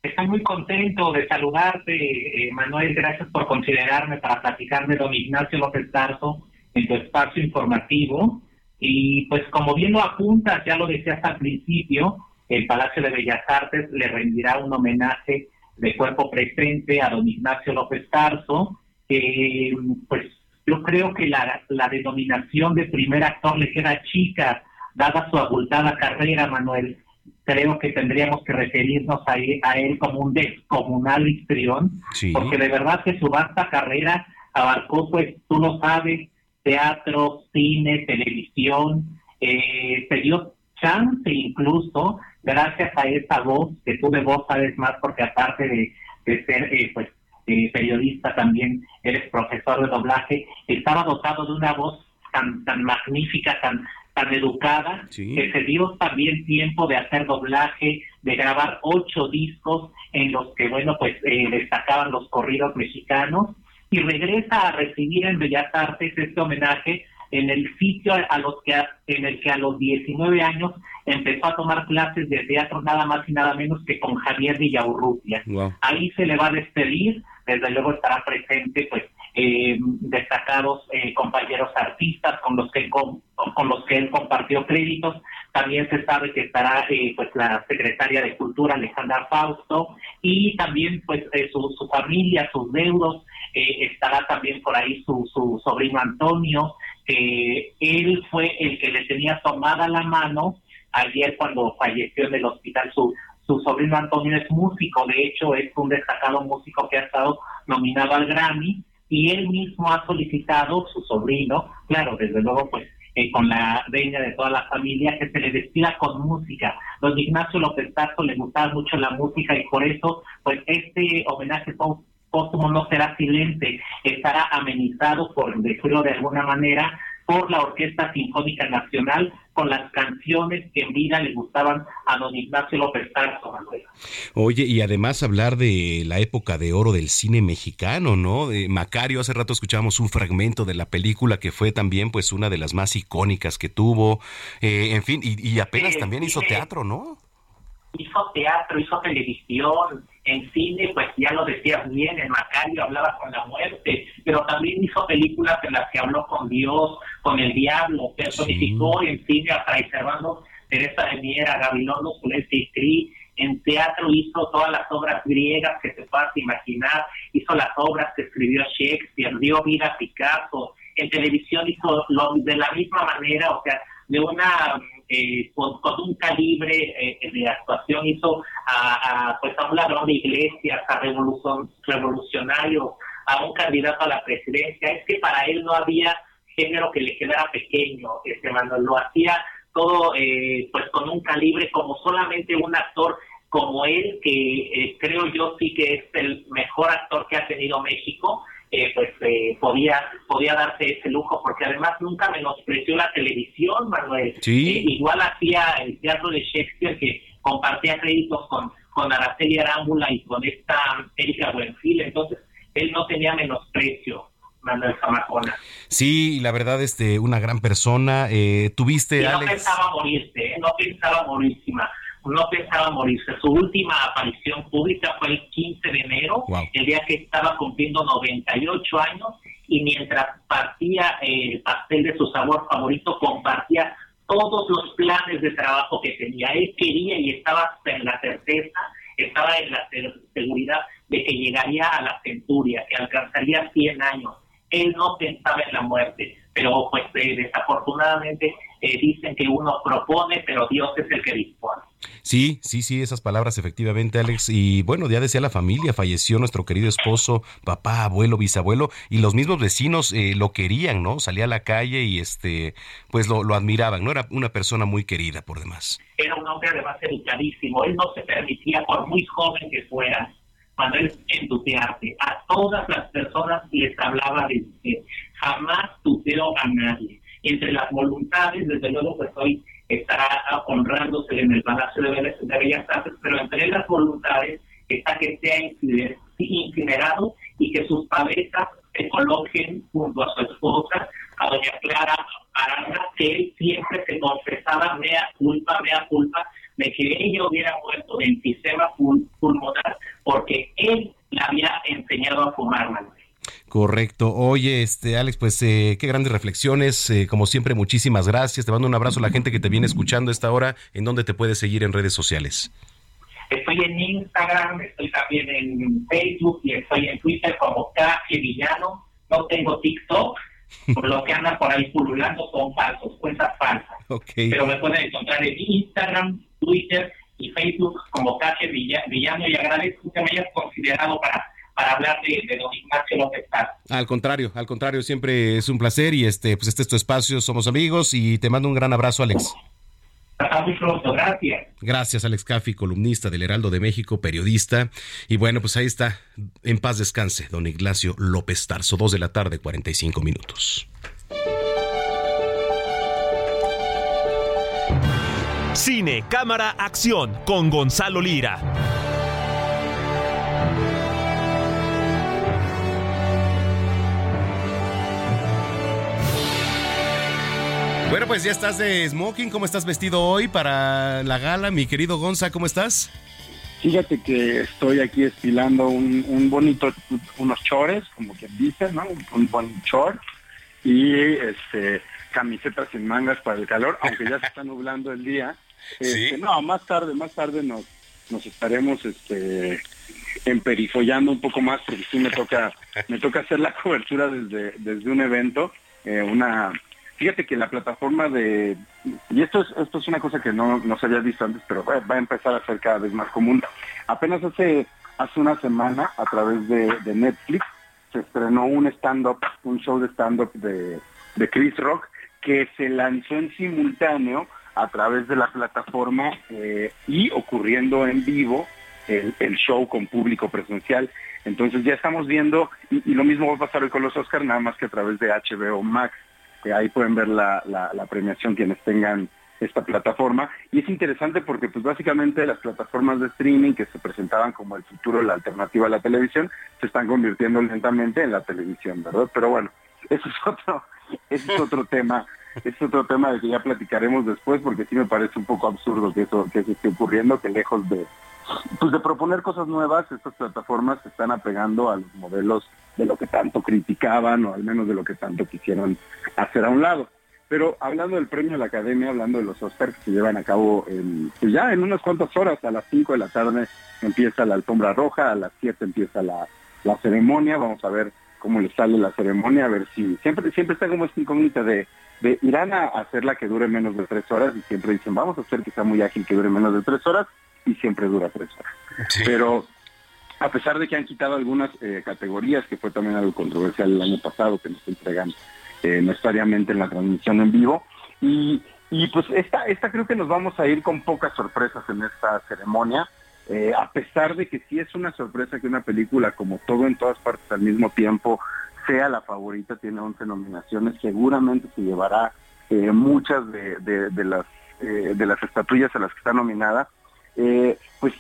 Estoy muy contento de saludarte, eh, Manuel. Gracias por considerarme para platicarme don Ignacio López Tarso en tu espacio informativo. Y pues como bien lo apuntas, ya lo decías al principio, el Palacio de Bellas Artes le rendirá un homenaje de cuerpo presente a don Ignacio López Tarso, que pues yo creo que la, la denominación de primer actor le queda chica, dada su abultada carrera, Manuel. Creo que tendríamos que referirnos a él, a él como un descomunal histrión, porque de verdad que su vasta carrera abarcó, pues tú lo sabes, teatro, cine, televisión, eh, se dio chance incluso, gracias a esa voz, que tú de voz sabes más, porque aparte de, de ser eh, pues eh, periodista también, eres profesor de doblaje, estaba dotado de una voz tan, tan magnífica, tan, tan educada, que se dio también tiempo de hacer doblaje, de grabar ocho discos en los que, bueno, pues eh, destacaban los corridos mexicanos, y regresa a recibir en Bellas Artes este homenaje en el sitio a los que en el que a los 19 años empezó a tomar clases de teatro nada más y nada menos que con Javier Villaurrutia. Ahí se le va a despedir, desde luego estará presente pues eh, destacados eh, compañeros artistas con los que con, los que él compartió créditos. También se sabe que estará eh, pues la secretaria de Cultura Alejandra Fausto y también pues su, su familia, sus deudos, estará también por ahí su, su sobrino Antonio, que él fue el que le tenía tomada la mano ayer cuando falleció en el hospital su, su sobrino Antonio es músico, de hecho es un destacado músico que ha estado nominado al Grammy y él mismo ha solicitado, su sobrino, claro, desde luego pues eh, con la reina de toda la familia, que se le despida con música. Don Ignacio López Tarso le gustaba mucho la música y por eso pues este homenaje póstumo no será silente, estará amenizado, por decirlo de alguna manera, por la Orquesta Sinfónica Nacional con las canciones que en vida le gustaban a don Ignacio López Tarso, Manuel. Oye, y además hablar de la época de oro del cine mexicano, ¿no? De Macario, hace rato escuchábamos un fragmento de la película que fue también pues una de las más icónicas que tuvo, eh, en fin, y, apenas también hizo teatro, ¿no? Hizo teatro, hizo televisión, en cine, pues ya lo decías bien, en Macario hablaba con la muerte, pero también hizo películas en las que habló con Dios, con el diablo, personificó en cine a Fray Servando Teresa de Miera, Gabilondo, Zuleste y en teatro hizo todas las obras griegas que se puedas imaginar, hizo las obras que escribió Shakespeare, dio vida a Picasso, en televisión hizo lo de la misma manera, o sea, de una eh, con, un calibre eh, de actuación hizo a, a, pues a un ladrón de iglesias, a revolución, revolucionario, a un candidato a la presidencia. Es que para él no había género que le quedara pequeño, este Manuel lo hacía todo eh, pues con un calibre como solamente un actor como él, que creo yo sí que es el mejor actor que ha tenido México, eh, pues eh, podía podía darse ese lujo porque además nunca menospreció la televisión Manuel eh, igual hacía el teatro de Shakespeare que compartía créditos con con Araceli Arámbula y con esta Erika Buenfil entonces él no tenía menosprecio Manuel Zamacona. Sí, la verdad, este, una gran persona. tuviste, no pensaba morirse, no pensaba morirse no pensaba morirse. Su última aparición pública fue el 15 de enero, el día que estaba cumpliendo 98 años y mientras partía el pastel de su sabor favorito, compartía todos los planes de trabajo que tenía. Él quería y estaba en la certeza, estaba en la seguridad de que llegaría a la centuria, que alcanzaría 100 años. Él no pensaba en la muerte, pero pues eh, desafortunadamente eh, dicen que uno propone, pero Dios es el que dispone. Sí, sí, sí, esas palabras efectivamente, Alex. Y bueno, ya decía la familia, falleció nuestro querido esposo, papá, abuelo, bisabuelo, y los mismos vecinos eh, lo querían, ¿no? Salía a la calle y este, pues lo, lo admiraban, ¿no? Era una persona muy querida por demás. Era un hombre además educadísimo, él no se permitía, por muy joven que fuera, cuando él entusiasme, a todas las personas les hablaba de usted, jamás tuteó a nadie. Entre las voluntades, desde luego, pues hoy estará honrándose en el Palacio de Bellas Artes, pero entre las voluntades está que sea incinerado y que sus parejas se coloquen junto a su esposa, a doña Clara Arana, que él siempre se confesaba mea culpa, mea culpa, de que ella hubiera muerto de enfisema pulmonar porque él le había enseñado a fumar. Correcto. Oye, este Alex, pues eh, qué grandes reflexiones. Eh, como siempre, muchísimas gracias. Te mando un abrazo a la gente que te viene escuchando a esta hora. ¿En dónde te puedes seguir en redes sociales? Estoy en Instagram, estoy también en Facebook y estoy en Twitter como Casi Villano. No tengo TikTok, por lo que andan por ahí pululando son falsos, cuentas falsas. Pero me pueden encontrar en Instagram, Twitter y Facebook como Casi Villano y agradezco que me hayas considerado para para hablar de, don Ignacio López Al contrario, al contrario, siempre es un placer y este, pues este es tu espacio, somos amigos y te mando un gran abrazo, Alex. Hasta muy pronto, gracias. Gracias, Alex Caffi, columnista del Heraldo de México, periodista. Y bueno, pues ahí está, en paz descanse, don Ignacio López Tarso, dos de la tarde, 45 minutos. Cine, cámara, acción, con Gonzalo Lira. Bueno, pues ya estás de smoking. ¿Cómo estás vestido hoy para la gala, mi querido Gonza? ¿Cómo estás? Fíjate que estoy aquí estilando un, bonito, unos chores, como quien dice, ¿no? Un, buen short y este camisetas sin mangas para el calor, aunque ya se está nublando el día. Este, no, más tarde, más tarde nos, nos estaremos este emperifollando un poco más porque sí me toca, me toca hacer la cobertura desde, desde un evento, eh, una Fíjate que la plataforma de, y esto es, esto es una cosa que no, no se había visto antes, pero va, a empezar a ser cada vez más común. Apenas hace, hace una semana, a través de, Netflix, se estrenó un stand-up, un show de stand-up de, Chris Rock, que se lanzó en simultáneo a través de la plataforma eh, y ocurriendo en vivo el, show con público presencial. Entonces ya estamos viendo, y, y, lo mismo va a pasar hoy con los Oscars, nada más que a través de HBO Max ahí pueden ver la, la, premiación quienes tengan esta plataforma. Y es interesante porque pues básicamente las plataformas de streaming que se presentaban como el futuro, la alternativa a la televisión, se están convirtiendo lentamente en la televisión, ¿verdad? Pero bueno, eso es otro, eso es otro tema, es otro tema de que ya platicaremos después porque sí me parece un poco absurdo que eso, que eso esté ocurriendo, que lejos de pues de proponer cosas nuevas, estas plataformas se están apegando a los modelos de lo que tanto criticaban o al menos de lo que tanto quisieron hacer a un lado. Pero hablando del premio de la Academia, hablando de los Oscars que se llevan a cabo pues ya en unas cuantas horas, a las 5 de la tarde empieza la alfombra roja, a las 7 empieza la, ceremonia, vamos a ver cómo les sale la ceremonia, a ver si siempre siempre está como esta incógnita de, de irán a hacerla que dure menos de tres horas y siempre dicen vamos a hacer que sea muy ágil que dure menos de tres horas y siempre dura tres horas. Pero a pesar de que han quitado algunas eh, categorías, que fue también algo controversial el año pasado, que nos entregan eh, necesariamente en la transmisión en vivo. Y, y pues esta, esta creo que nos vamos a ir con pocas sorpresas en esta ceremonia, eh, a pesar de que sí es una sorpresa que una película como todo en todas partes al mismo tiempo sea la favorita, tiene 11 nominaciones, seguramente se llevará muchas de, de, las de las estatuillas a las que está nominada. Pues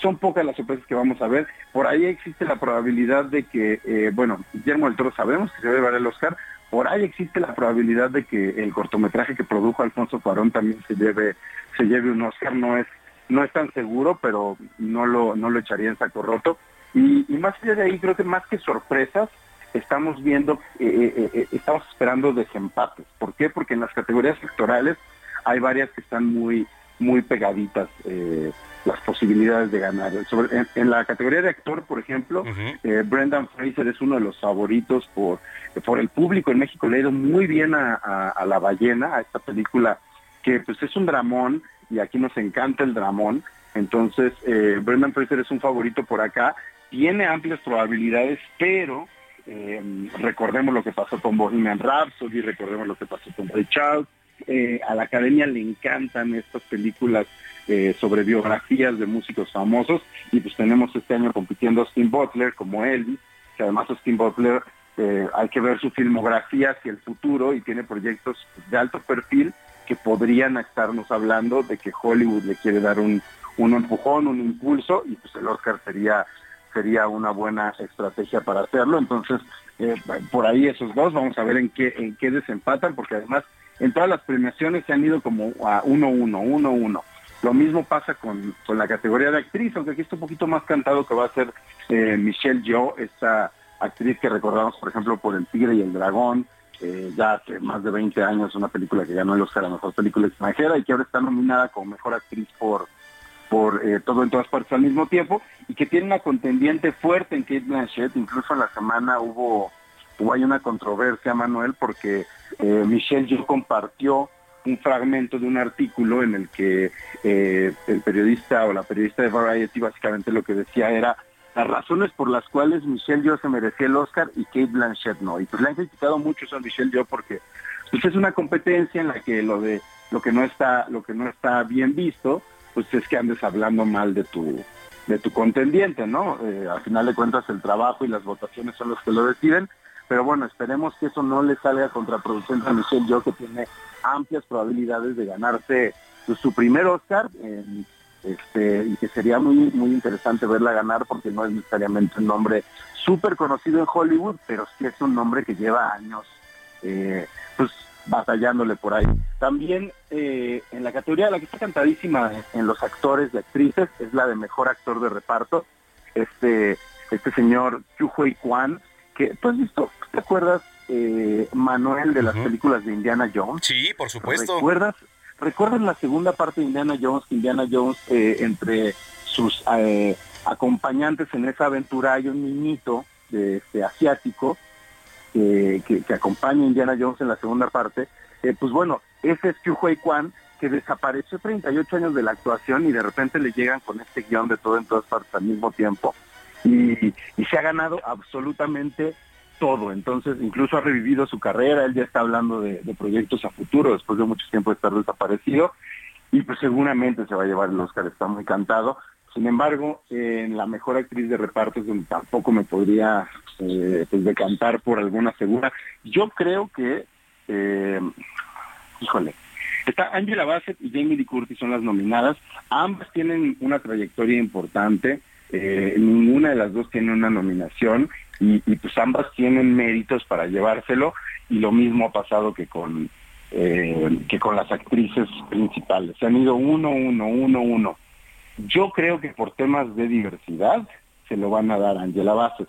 son pocas las sorpresas que vamos a ver. Por ahí existe la probabilidad de que, eh, bueno, Guillermo del Toro sabemos que se va a llevar el Oscar, por ahí existe la probabilidad de que el cortometraje que produjo Alfonso Cuarón también se lleve, se lleve un Oscar, no es, no es tan seguro, pero no lo, no lo echaría en saco roto. Y, más allá de ahí, creo que más que sorpresas, estamos viendo, eh, eh, estamos esperando desempates. ¿Por qué? Porque en las categorías sectorales hay varias que están muy, muy pegaditas las posibilidades de ganar. en, la categoría de actor, por ejemplo, eh, Brendan Fraser es uno de los favoritos por, por el público en México. Le ha ido muy bien a, La Ballena, a esta película que pues es un dramón y aquí nos encanta el dramón. Entonces, eh, Brendan Fraser es un favorito por acá. Tiene amplias probabilidades, pero eh, recordemos lo que pasó con Bohemian Rhapsody, recordemos lo que pasó con Ray Charles. A la academia le encantan estas películas eh, sobre biografías de músicos famosos y pues tenemos este año compitiendo Steve Butler como Elvis, que además Steve Butler eh, hay que ver su filmografía hacia el futuro y tiene proyectos de alto perfil que podrían estarnos hablando de que Hollywood le quiere dar un, un empujón, un impulso y pues el Oscar sería sería una buena estrategia para hacerlo. Entonces, eh, por ahí esos dos, vamos a ver en qué, en qué desempatan, porque además en todas las premiaciones se han ido como a 1-1, 1-1. Lo mismo pasa con, la categoría de actriz, aunque aquí está un poquito más cantado que va a ser eh, Michelle Yeoh, esta actriz que recordamos, por ejemplo, por El Tigre y el Dragón, eh, ya hace más de 20 años, una película que ganó el Oscar a Mejor Película Extranjera y que ahora está nominada como Mejor Actriz por por eh, todo en todas partes al mismo tiempo y que tiene una contendiente fuerte en Kate Blanchett. Incluso en la semana hubo, hubo hay una controversia, Manuel, porque eh, Michelle yo compartió un fragmento de un artículo en el que eh, el periodista o la periodista de Variety básicamente lo que decía era las razones por las cuales Michelle Yeoh se merecía el Oscar y Kate Blanchett no. Y pues le han criticado mucho a Michelle Yeoh porque pues es una competencia en la que lo de lo que no está lo que no está bien visto pues es que andes hablando mal de tu de tu contendiente, ¿no? Eh, al final de cuentas el trabajo y las votaciones son los que lo deciden, pero bueno, esperemos que eso no le salga contraproducente a Michelle Yeoh, que tiene amplias probabilidades de ganarse su primer Oscar, este, y que sería muy muy interesante verla ganar porque no es necesariamente un nombre súper conocido en Hollywood, pero sí es un nombre que lleva años eh, pues batallándole por ahí. También eh, en la categoría, la que está cantadísima en los actores y actrices, es la de mejor actor de reparto. Este, este señor Chu Hui Kwan, que tú has visto, ¿te acuerdas, eh, Manuel, de las películas de Indiana Jones? Sí, por supuesto. ¿Recuerdas, ¿recuerdas la segunda parte de Indiana Jones? Que Indiana Jones, eh, entre sus acompañantes en esa aventura, hay un niñito de, este, asiático que, que, acompaña a Indiana Jones en la segunda parte, eh, pues bueno, ese es Hu Kwan, que desapareció 38 años de la actuación y de repente le llegan con este guion de todo en todas partes al mismo tiempo. Y, se ha ganado absolutamente todo. Entonces, incluso ha revivido su carrera, él ya está hablando de, proyectos a futuro después de mucho tiempo de estar desaparecido. Y pues seguramente se va a llevar el Oscar, está muy cantado. Sin embargo, en la mejor actriz de reparto, tampoco me podría eh, pues decantar por alguna segura. Yo creo que, eh, híjole, está Angela Bassett y Jamie Lee Curtis son las nominadas. Ambas tienen una trayectoria importante. Eh, ninguna de las dos tiene una nominación y, pues ambas tienen méritos para llevárselo y lo mismo ha pasado que con eh, que con las actrices principales. Se han ido uno, uno, uno, uno. Yo creo que por temas de diversidad se lo van a dar a Angela Bassett.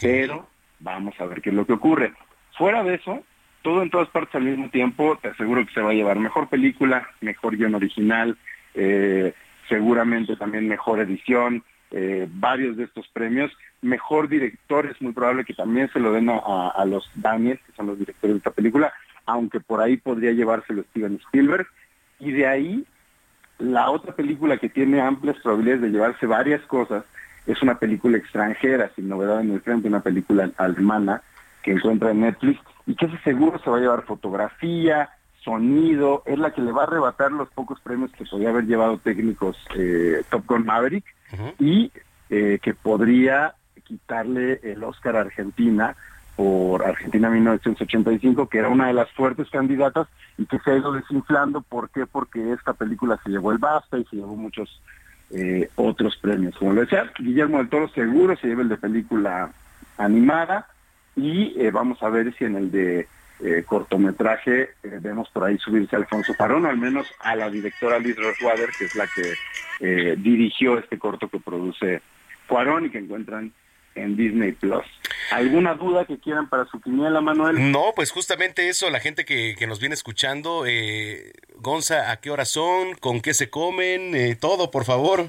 Pero vamos a ver qué es lo que ocurre. Fuera de eso, todo en todas partes al mismo tiempo, te aseguro que se va a llevar mejor película, mejor guion original, eh, seguramente también mejor edición, eh, varios de estos premios. Mejor director es muy probable que también se lo den a, los Daniels, que son los directores de esta película, aunque por ahí podría llevárselo Steven Spielberg. Y de ahí, la otra película que tiene amplias probabilidades de llevarse varias cosas es una película extranjera, sin novedad en el frente, una película alemana que encuentra en Netflix y que seguro se va a llevar fotografía, sonido, es la que le va a arrebatar los pocos premios que podría haber llevado técnicos eh, Top Gun Maverick y eh, que podría quitarle el Oscar a Argentina por Argentina 1985, que era una de las fuertes candidatas y que se ha ido desinflando. ¿Por qué? Porque esta película se llevó el BAFTA y se llevó muchos eh, otros premios. Como lo decía, Guillermo del Toro seguro se lleva el de película animada y vamos a ver si en el de eh, cortometraje vemos por ahí subirse a Alfonso Parón, al menos a la directora Liz Rosewater, que es la que dirigió este corto que produce Cuarón y que encuentran en Disney Plus. ¿Alguna duda que quieran para su quiniela, Manuel? No, pues justamente eso, la gente que, nos viene escuchando, eh, Gonza, ¿a qué hora son? ¿Con qué se comen? Eh, todo, por favor.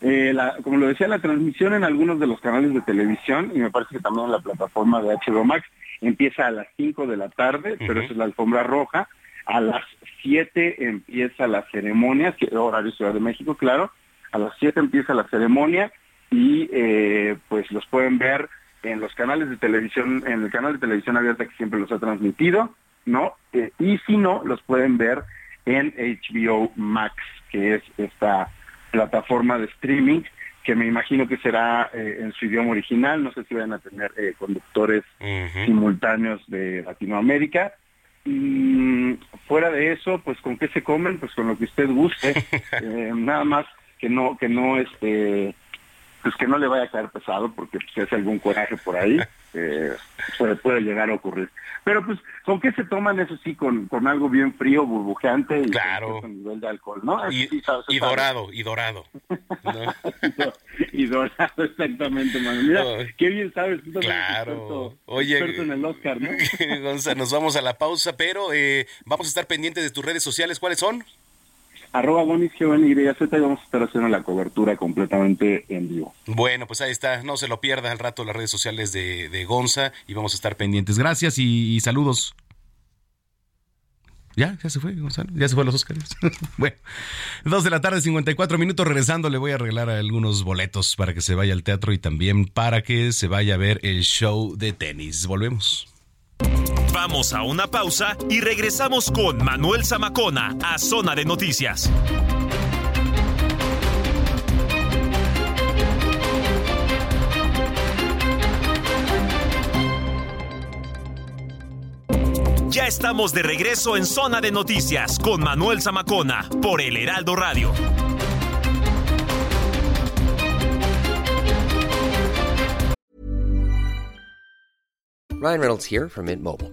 Eh, como lo decía, la transmisión en algunos de los canales de televisión y me parece que también en la plataforma de HBO Max empieza a las 5 de la tarde, pero esa es la alfombra roja. A las 7 empieza la ceremonia, horario Ciudad de México, claro. A las 7 empieza la ceremonia y eh, pues los pueden ver en los canales de televisión, en el canal de televisión abierta que siempre los ha transmitido, ¿no? Eh, y si no, los pueden ver en HBO Max, que es esta plataforma de streaming que me imagino que será eh, en su idioma original, no sé si van a tener conductores simultáneos de Latinoamérica. Y fuera de eso, pues con qué se comen, pues con lo que usted guste, nada más que no, que no este pues que no le vaya a caer pesado, porque pues, si hace algún coraje por ahí, eh, puede, puede llegar a ocurrir. Pero pues, ¿con qué se toman eso sí? Con, con algo bien frío, burbujeante y Claro. con nivel de alcohol, ¿no? Y, Sí, sabes, y sabes. dorado, y dorado. y dorado, exactamente, mano. Mira, qué bien sabes. tú Claro. experto- Oye, experto en el Oscar, ¿no? Gonza, nos vamos a la pausa, pero eh, vamos a estar pendientes de tus redes sociales. ¿Cuáles son? Arroba Gonis, GONYZ, y vamos a estar haciendo la cobertura completamente en vivo. Bueno, pues ahí está. No se lo pierda al rato las redes sociales de, de Gonza y vamos a estar pendientes. Gracias y, y saludos. Ya, ya se fue, Gonzalo. Ya se fue a los Óscares. bueno, dos de la tarde, 54 minutos. Regresando, le voy a arreglar algunos boletos para que se vaya al teatro y también para que se vaya a ver el show de tenis. Volvemos. Vamos a una pausa y regresamos con Manuel Zamacona a Zona de Noticias. Ya estamos de regreso en Zona de Noticias con Manuel Zamacona por el Heraldo Radio. Ryan Reynolds here from Mint Mobile.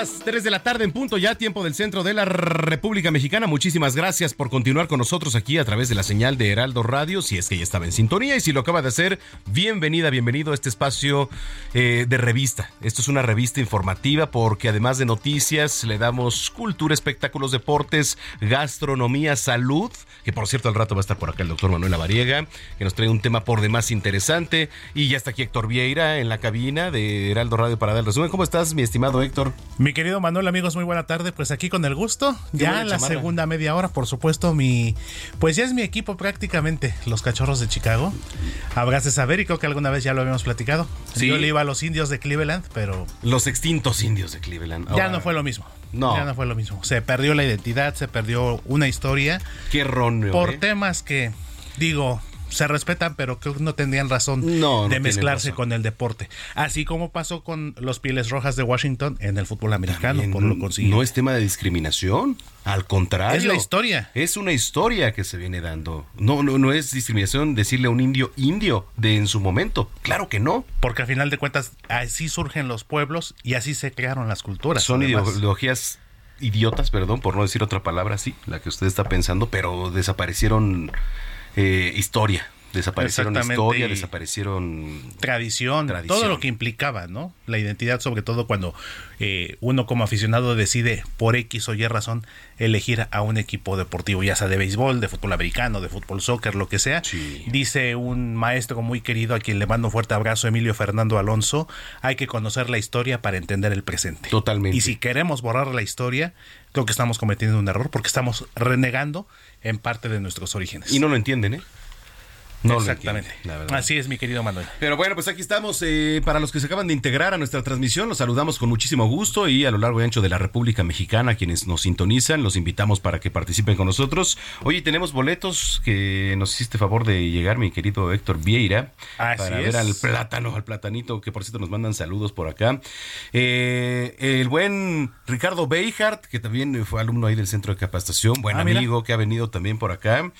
las 3 de la tarde en punto, ya tiempo del centro de la República Mexicana. Muchísimas gracias por continuar con nosotros aquí a través de la señal de Heraldo Radio, si es que ya estaba en sintonía y si lo acaba de hacer, bienvenida, bienvenido a este espacio eh, de revista. Esto es una revista informativa porque además de noticias le damos cultura, espectáculos, deportes, gastronomía, salud, que por cierto al rato va a estar por acá el doctor Manuel Lavariega, que nos trae un tema por demás interesante y ya está aquí Héctor Vieira en la cabina de Heraldo Radio para dar el resumen. ¿Cómo estás, mi estimado Héctor? Querido Manuel, amigos, muy buena tarde. Pues aquí con el gusto. Ya la chamarra. segunda media hora, por supuesto, mi. Pues ya es mi equipo prácticamente, los cachorros de Chicago. Habrás de saber, y creo que alguna vez ya lo habíamos platicado. Sí. Yo le iba a los indios de Cleveland, pero Los extintos indios de Cleveland. ya no fue lo mismo. No. Ya no fue lo mismo. Se perdió la identidad, se perdió una historia. Qué erróneo. Por ¿eh? temas que, digo, se respetan, pero creo que no tendrían razón No, de mezclarse razón. con el deporte. Así como pasó con los Pieles Rojas de Washington en el fútbol americano, por lo consiguiente. No es tema de discriminación, al contrario. Es la historia. Es una historia que se viene dando. No, no, no es discriminación decirle a un indio indio de en su momento. Claro que no. Porque al final de cuentas así surgen los pueblos y así se crearon las culturas. Son además. ideologías idiotas, perdón, por no decir otra palabra, sí, la que usted está pensando, pero desaparecieron eh, historia. Desaparecieron historia, desaparecieron Tradición, Tradición. todo lo que implicaba, ¿no? La identidad, sobre todo cuando eh, uno como aficionado decide por X o Y razón elegir a un equipo deportivo, ya sea de béisbol, de fútbol americano, de fútbol soccer, lo que sea. Dice un maestro muy querido a quien le mando un fuerte abrazo, Emilio Fernando Alonso, hay que conocer la historia para entender el presente. Totalmente. Y si queremos borrar la historia, creo que estamos cometiendo un error porque estamos renegando en parte de nuestros orígenes. Y no lo entienden, ¿eh? No lo Exactamente. entienden, la verdad. Así es, mi querido Manuel. Pero bueno, pues aquí estamos. eh, para los que se acaban de integrar a nuestra transmisión, los saludamos con muchísimo gusto y a lo largo y ancho de la República Mexicana, quienes nos sintonizan, los invitamos para que participen con nosotros. Oye, tenemos boletos que nos hiciste favor de llegar, mi querido Héctor Vieira, Así para es. ver al plátano, al platanito, que por cierto nos mandan saludos por acá. Eh, el buen Ricardo Beijart, que también fue alumno ahí del centro de capacitación, buen Ah, mira. amigo que ha venido también por acá.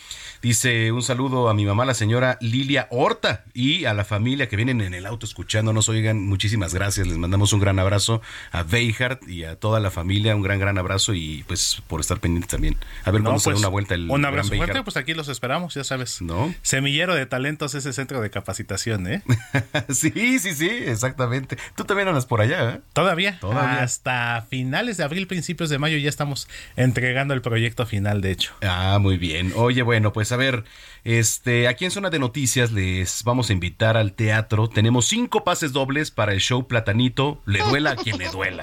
Dice un saludo a mi mamá, la señora Lilia Horta, y a la familia que vienen en el auto escuchándonos. Oigan, muchísimas gracias. Les mandamos un gran abrazo a Beijart y a toda la familia. Un gran, gran abrazo y pues por estar pendientes también. A ver No, cuándo se da pues, una vuelta el Un abrazo fuerte, pues aquí los esperamos, ya sabes. ¿No? Semillero de talentos ese centro de capacitación, ¿eh? sí, sí, sí, exactamente. Tú también andas por allá, ¿eh? Todavía. Todavía. Hasta finales de abril, principios de mayo ya estamos entregando el proyecto final, de hecho. Ah, muy bien. Oye, bueno, pues a ver, este, aquí en Zona zona de noticias les vamos a invitar al teatro. Tenemos cinco pases dobles para el show Platanito, Le duela a quien le duela.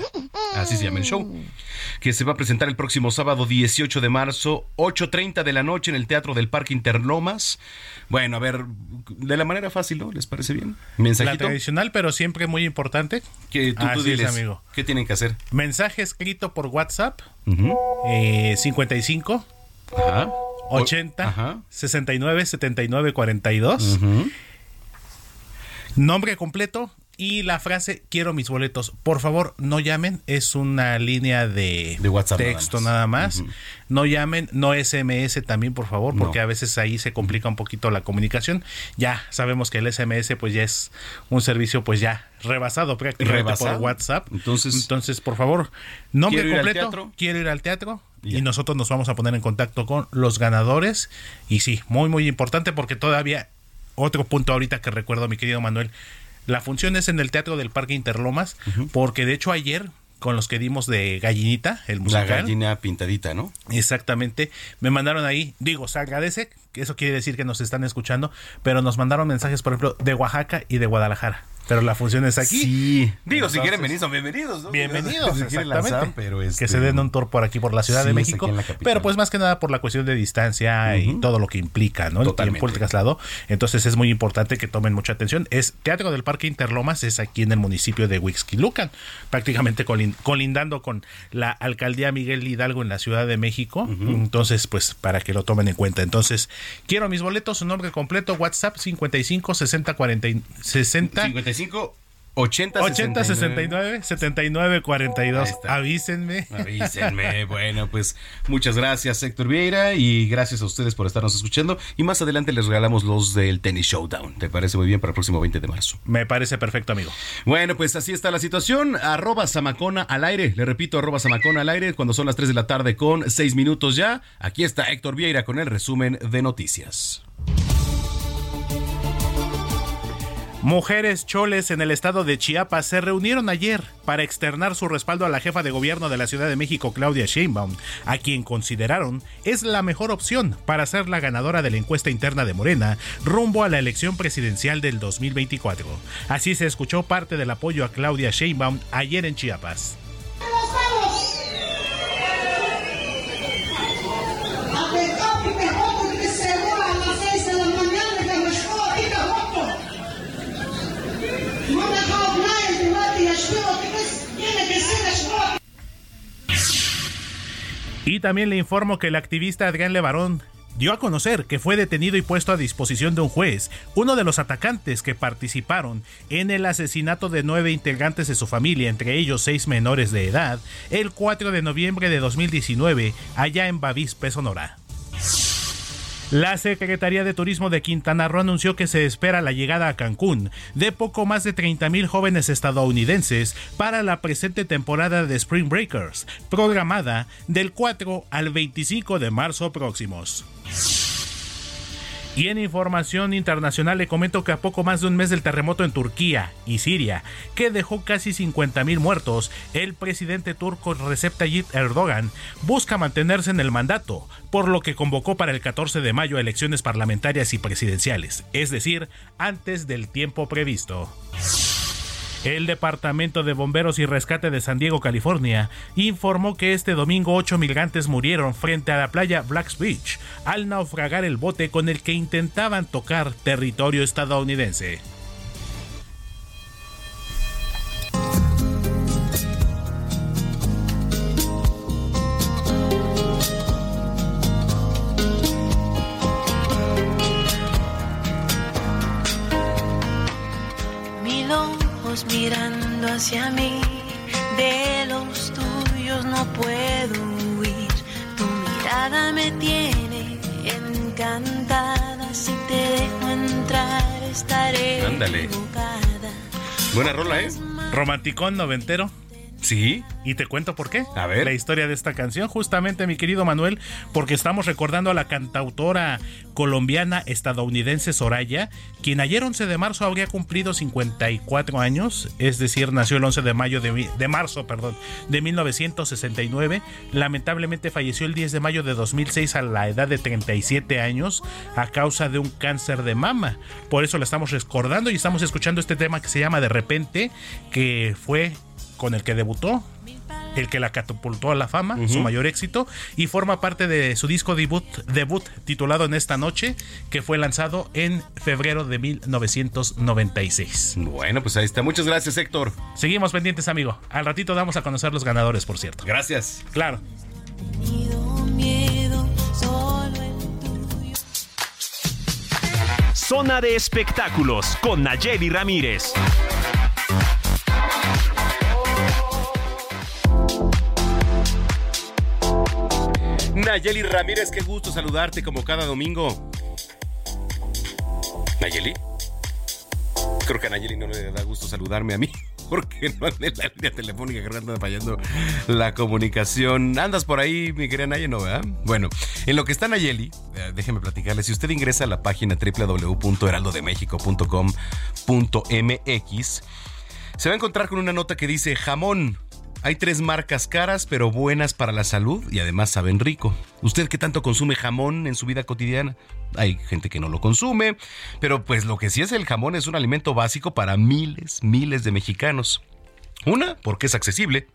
Así se llama el show. Que se va a presentar el próximo sábado 18 de marzo, 8.30 de la noche en el Teatro del Parque Interlomas. Bueno, a ver, de la manera fácil, ¿no? ¿Les parece bien? La ¿Mensajito? tradicional, pero siempre muy importante. Que tú, tú es, diles, amigo. ¿Qué tienen que hacer? Mensaje escrito por WhatsApp, Ujú. eh, 55 Ajá. 80 Ajá. 69 79 42. Ujú. Nombre completo y la frase quiero mis boletos. Por favor, no llamen, es una línea de, De WhatsApp nada texto más. nada más. No llamen, no SMS también, por favor, No. porque a veces ahí se complica un poquito la comunicación. Ya sabemos que el SMS pues ya es un servicio pues ya rebasado prácticamente Rebasado. por WhatsApp. Entonces- Entonces, por favor, nombre ¿Quiero ir completo, teatro? quiero ir al teatro y nosotros nos vamos a poner en contacto con los ganadores y sí, muy muy importante porque todavía otro punto ahorita que recuerdo mi querido Manuel, la función es en el Teatro del Parque Interlomas porque de hecho ayer con los que dimos de Gallinita, el La musical, gallina pintadita, ¿no? Exactamente. Me mandaron ahí, digo, se agradece, que eso quiere decir que nos están escuchando, pero nos mandaron mensajes, por ejemplo, de Oaxaca y de Guadalajara. Pero la función es aquí. Sí. Digo, si quieren venir, son bienvenidos, ¿no? Bienvenidos, Si quieren exactamente. lanzar, pero este- Que se den un tour por aquí, por la Ciudad Sí, de México. Pero pues más que nada por la cuestión de distancia y todo lo que implica, ¿no? El tiempo, el traslado. Entonces es muy importante que tomen mucha atención. Es Teatro del Parque Interlomas, es aquí en el municipio de Huixquilucan, prácticamente colin- colindando con la alcaldía Miguel Hidalgo en la Ciudad de México. Entonces, pues para que lo tomen en cuenta. Entonces, quiero mis boletos, su nombre completo, WhatsApp 55 60 40 y- 60 55 80 80 69 79 Ahí 42. está. Avísenme. Avísenme. bueno, pues muchas gracias, Héctor Vieira, y gracias a ustedes por estarnos escuchando. Y más adelante les regalamos los del Tennis Showdown. ¿Te parece muy bien para el próximo 20 de marzo? Me parece perfecto, amigo. Bueno, pues así está la situación. Arroba Samacona al aire. Le repito, arroba Samacona al aire cuando son las 3 de la tarde con 6 minutos ya. Aquí está Héctor Vieira con el resumen de noticias. Mujeres choles en el estado de Chiapas se reunieron ayer para externar su respaldo a la jefa de gobierno de la Ciudad de México, Claudia Sheinbaum, a quien consideraron es la mejor opción para ser la ganadora de la encuesta interna de Morena rumbo a la elección presidencial del 2024. Así se escuchó parte del apoyo a Claudia Sheinbaum ayer en Chiapas. Y también le informo que el activista Adrián Levarón dio a conocer que fue detenido y puesto a disposición de un juez, uno de los atacantes que participaron en el asesinato de nueve integrantes de su familia, entre ellos seis menores de edad, el 4 de noviembre de 2019, allá en Bavispe, Sonora. La Secretaría de Turismo de Quintana Roo anunció que se espera la llegada a Cancún de poco más de 30.000 jóvenes estadounidenses para la presente temporada de Spring Breakers, programada del 4 al 25 de marzo próximos. Y en información internacional le comento que a poco más de un mes del terremoto en Turquía y Siria, que dejó casi 50.000 muertos, el presidente turco Recep Tayyip Erdogan busca mantenerse en el mandato, por lo que convocó para el 14 de mayo elecciones parlamentarias y presidenciales, es decir, antes del tiempo previsto. El Departamento de Bomberos y Rescate de San Diego, California, informó que este domingo ocho migrantes murieron frente a la playa Blacks Beach al naufragar el bote con el que intentaban tocar territorio estadounidense. Ojos mirando hacia mí, de los tuyos no puedo huir. Tu mirada me tiene encantada. Si te dejo entrar, estaré Ándale. equivocada. Buena rola, ¿eh? Romanticón noventero. Sí. Y te cuento por qué. A ver. La historia de esta canción, justamente, mi querido Manuel, porque estamos recordando a la cantautora colombiana estadounidense Soraya, quien ayer 11 de marzo habría cumplido 54 años, es decir, nació el 11 de mayo de, de marzo, perdón, de 1969. Lamentablemente falleció el 10 de mayo de 2006 a la edad de 37 años a causa de un cáncer de mama. Por eso la estamos recordando y estamos escuchando este tema que se llama De repente, que fue con el que debutó, el que la catapultó a la fama, su mayor éxito, y forma parte de su disco debut, debut titulado En esta noche, que fue lanzado en febrero de 1996. Bueno, pues ahí está. Muchas gracias, Héctor. Seguimos pendientes, amigo. Al ratito damos a conocer los ganadores, por cierto. Gracias. Claro. Zona de espectáculos con Nayeli Ramírez. Nayeli Ramírez, qué gusto saludarte como cada domingo. Nayeli. Creo que a Nayeli no le da gusto saludarme a mí. Porque no en la línea telefónica que anda fallando la comunicación. Andas por ahí, mi querida Nayeli, ¿no, verdad? Bueno, en lo que está Nayeli, eh, déjeme platicarle. Si usted ingresa a la página www.heraldodemexico.com.mx, se va a encontrar con una nota que dice jamón. Hay tres marcas caras pero buenas para la salud y además saben rico. ¿Usted qué tanto consume jamón en su vida cotidiana? Hay gente que no lo consume, pero pues lo que sí es el jamón es un alimento básico para miles, miles de mexicanos. Una, porque es accesible.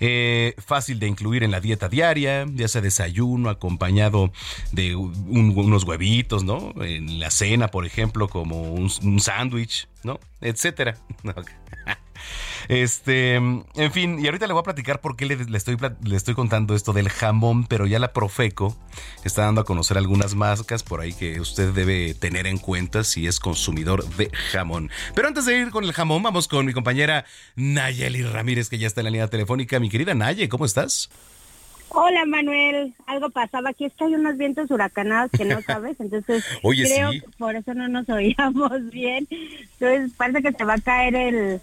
Eh, fácil de incluir en la dieta diaria, ya sea desayuno acompañado de un- unos huevitos, ¿no? En la cena, por ejemplo, como un, un sándwich, ¿no? Etcétera. Este, en fin, y ahorita le voy a platicar por qué le, le estoy, le estoy contando esto del jamón, pero ya la Profeco está dando a conocer algunas marcas por ahí que usted debe tener en cuenta si es consumidor de jamón. Pero antes de ir con el jamón, vamos con mi compañera Nayeli Ramírez, que ya está en la línea telefónica. Mi querida Naye, ¿cómo estás? Hola Manuel, algo pasaba aquí, es que hay unos vientos huracanados que no sabes, entonces Oye, creo sí. que por eso no nos oíamos bien, entonces parece que se va a caer el,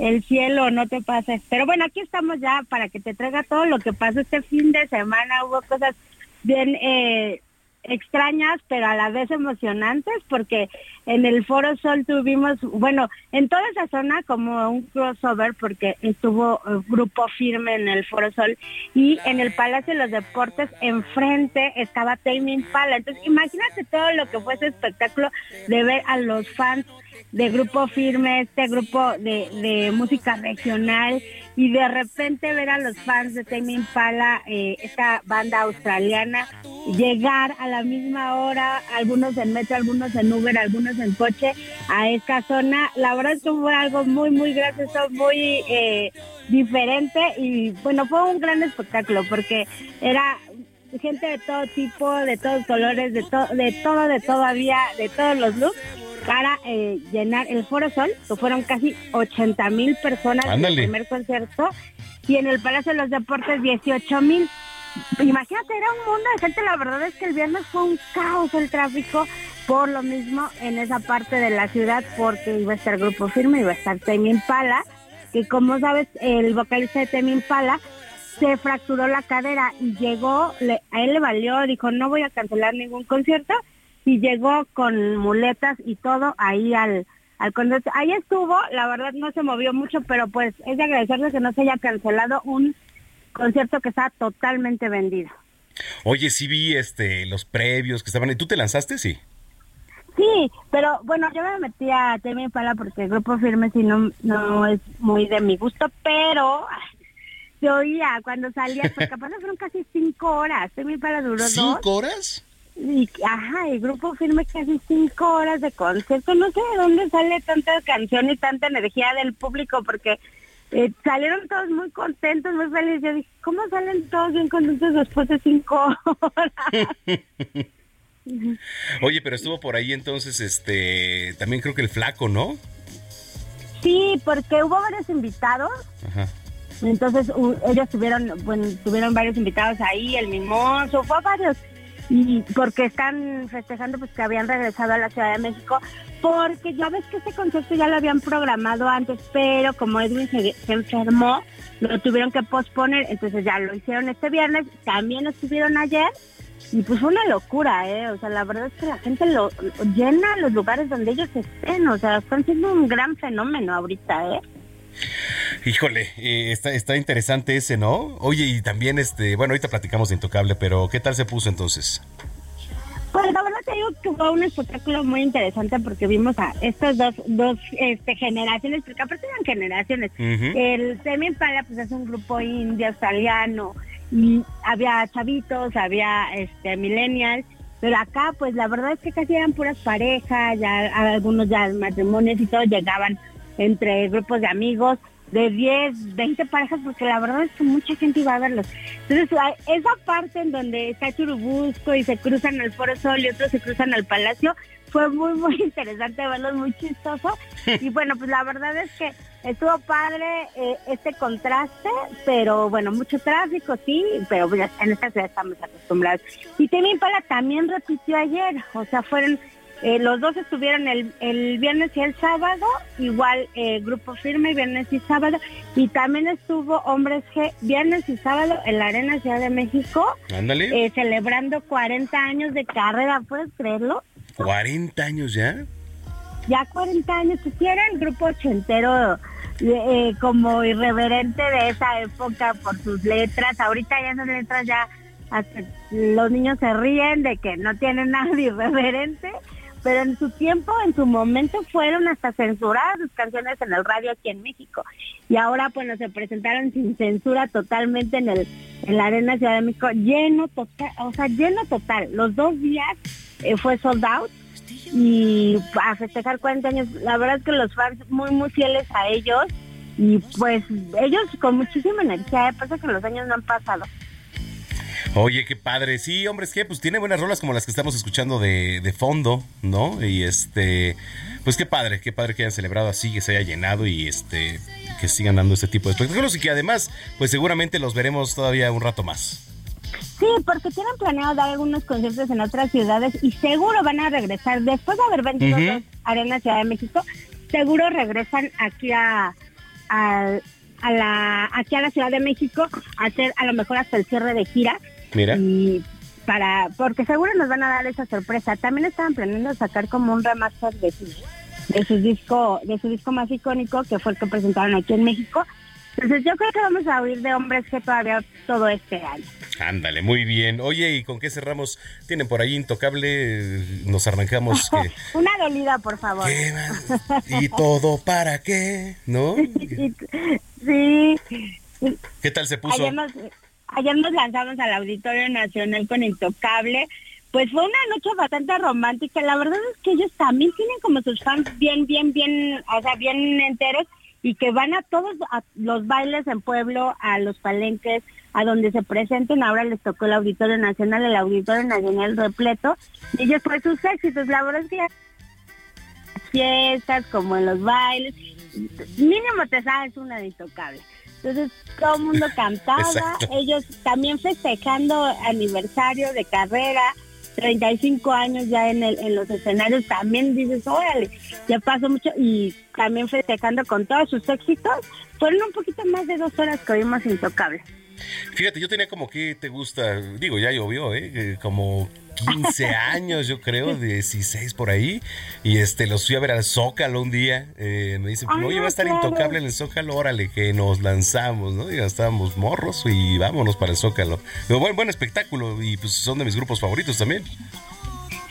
el cielo, no te pases. Pero bueno, aquí estamos ya para que te traiga todo lo que pasó este fin de semana, hubo cosas bien eh, extrañas, pero a la vez emocionantes, porque en el Foro Sol tuvimos, bueno, en toda esa zona como un crossover, porque estuvo eh, grupo firme en el Foro Sol, y en el Palacio de los Deportes, enfrente estaba Tame Impala. Entonces, imagínate todo lo que fue ese espectáculo de ver a los fans de Grupo Firme, este grupo de, de música regional, y de repente ver a los fans de Tame Impala, eh, esta banda australiana, llegar a la misma hora, algunos en metro, algunos en Uber, algunos en coche, a esta zona. La verdad es que fue algo muy, muy gracioso, muy eh, diferente y bueno, fue un gran espectáculo porque era gente de todo tipo, de todos colores, de, to- de todo, de todavía, de todos los looks para eh, llenar el Foro Sol, que fueron casi 80 mil personas en Ándale. el primer concierto, y en el Palacio de los Deportes 18 mil. Imagínate, era un mundo de gente, la verdad es que el viernes fue un caos el tráfico, por lo mismo en esa parte de la ciudad, porque iba a estar Grupo Firme, iba a estar Tame Impala, que como sabes, el vocalista de Tame Impala se fracturó la cadera y llegó, le- a él le valió, dijo, no voy a cancelar ningún concierto, y llegó con muletas y todo ahí al, al concierto. Ahí estuvo, la verdad no se movió mucho, pero pues es de agradecerle que no se haya cancelado un concierto que está totalmente vendido. Oye, sí vi este, los previos que estaban. ¿Tú te lanzaste? Sí. Sí, pero bueno, yo me metí a Temi Impala porque el grupo firme sí no, no es muy de mi gusto, pero se oía cuando salía, porque aparte fueron casi cinco horas. Temi Impala duró dos. ¿Cinco horas? Y, ajá, el grupo firme casi cinco horas de concierto. No sé de dónde sale tanta canción y tanta energía del público, porque eh, salieron todos muy contentos, muy felices. Yo dije, ¿cómo salen todos bien contentos después de cinco horas? Oye, pero estuvo por ahí entonces, este, también creo que el flaco, ¿no? sí, porque hubo varios invitados. Ajá. Entonces u- ellos tuvieron, bueno, tuvieron varios invitados ahí, el mimoso, fue varios. Y porque están festejando pues que habían regresado a la Ciudad de México, porque ya ves que este concierto ya lo habían programado antes, pero como Edwin se, enfermó, lo tuvieron que posponer, entonces ya lo hicieron este viernes, también estuvieron ayer y pues fue una locura, ¿eh? O sea, la verdad es que la gente lo, lo llena los lugares donde ellos estén, o sea, están siendo un gran fenómeno ahorita, ¿eh? Híjole, eh, está, está interesante ese, ¿no? Oye, y también, este, bueno, ahorita platicamos de Intocable, pero ¿qué tal se puso entonces? Pues la verdad te digo que fue un espectáculo muy interesante porque vimos a estas dos, dos este, generaciones, porque aparte eran generaciones. El Semi Impala pues es un grupo indio, australiano, y había chavitos, había este millennials, pero acá pues la verdad es que casi eran puras parejas, ya algunos ya matrimonios y todo llegaban entre grupos de amigos de 10, 20 parejas, porque la verdad es que mucha gente iba a verlos. Entonces, esa parte en donde está Churubusco y se cruzan al Foro Sol y otros se cruzan al Palacio, fue muy, muy interesante verlos, muy chistoso. Y bueno, pues la verdad es que estuvo padre eh, este contraste, pero bueno, mucho tráfico, sí, pero pues, en esta ciudad estamos acostumbrados. Y Temi Impala también repitió ayer, o sea, fueron eh, los dos estuvieron el, el viernes y el sábado, igual eh, Grupo Firme, viernes y sábado, y también estuvo Hombres G, viernes y sábado en la Arena Ciudad de México, Ándale. eh, celebrando 40 años de carrera, ¿puedes creerlo? 40 años ya. Ya 40 años, sí era el grupo ochentero como irreverente de esa época por sus letras, ahorita ya esas letras ya hasta los niños se ríen de que no tienen nada de irreverente, pero en su tiempo, en su momento fueron hasta censuradas sus canciones en el radio aquí en México. Y ahora nos se presentaron sin censura totalmente en el en la Arena Ciudad de México, lleno total, o sea, lleno total. Los dos días eh, fue sold out y a festejar 40 años, la verdad es que los fans muy muy fieles a ellos y pues ellos con muchísima energía, ¿eh? pasa que los años no han pasado. Oye, qué padre. Sí, hombre, es que pues tiene buenas rolas como las que estamos escuchando de, de fondo, ¿no? Y este, pues qué padre, qué padre que hayan celebrado así, que se haya llenado y este, que sigan dando este tipo de espectáculos y que además, pues seguramente los veremos todavía un rato más. Sí, porque tienen planeado dar algunos conciertos en otras ciudades y seguro van a regresar después de haber vendido Ujú. dos Arena Ciudad de México, seguro regresan aquí a, a, a la aquí a la Ciudad de México a hacer a lo mejor hasta el cierre de gira Mira. y para porque seguro nos van a dar esa sorpresa. También estaban planeando sacar como un remaster de su de su disco de su disco más icónico que fue el que presentaron aquí en México. Entonces yo creo que vamos a oír de hombres que todavía todo este año. Ándale, muy bien. Oye, ¿y con qué cerramos? Tienen por ahí Intocable, nos arrancamos. que- Una dolida, por favor. ¿Y todo para qué? ¿No? sí. ¿Qué tal se puso? Ayer nos, ayer nos lanzamos al Auditorio Nacional con Intocable. Pues fue una noche bastante romántica. La verdad es que ellos también tienen como sus fans bien, bien, bien, o sea, bien enteros y que van a todos a los bailes en pueblo, a los palenques, a donde se presenten. Ahora les tocó el Auditorio Nacional, el Auditorio Nacional repleto. Y ellos fue sus éxitos. La verdad es que fiestas, como en los bailes, mínimo te sabes una de Intocable. Entonces todo el mundo cantaba, Exacto. ellos también festejando aniversario de carrera, 35 años ya en, el, en los escenarios, también dices, órale, ya pasó mucho y también festejando con todos sus éxitos, fueron un poquito más de dos horas que oímos Intocable. Fíjate, yo tenía como que te gusta, digo, ya llovió, ¿eh? Eh, Como 15 años, yo creo, 16 por ahí. Y este, los fui a ver al Zócalo un día. eh, me dicen, oye, va a estar intocable en el Zócalo, órale, que nos lanzamos, ¿no? Ya estábamos morros y vámonos para el Zócalo. Pero buen, buen espectáculo y pues son de mis grupos favoritos también.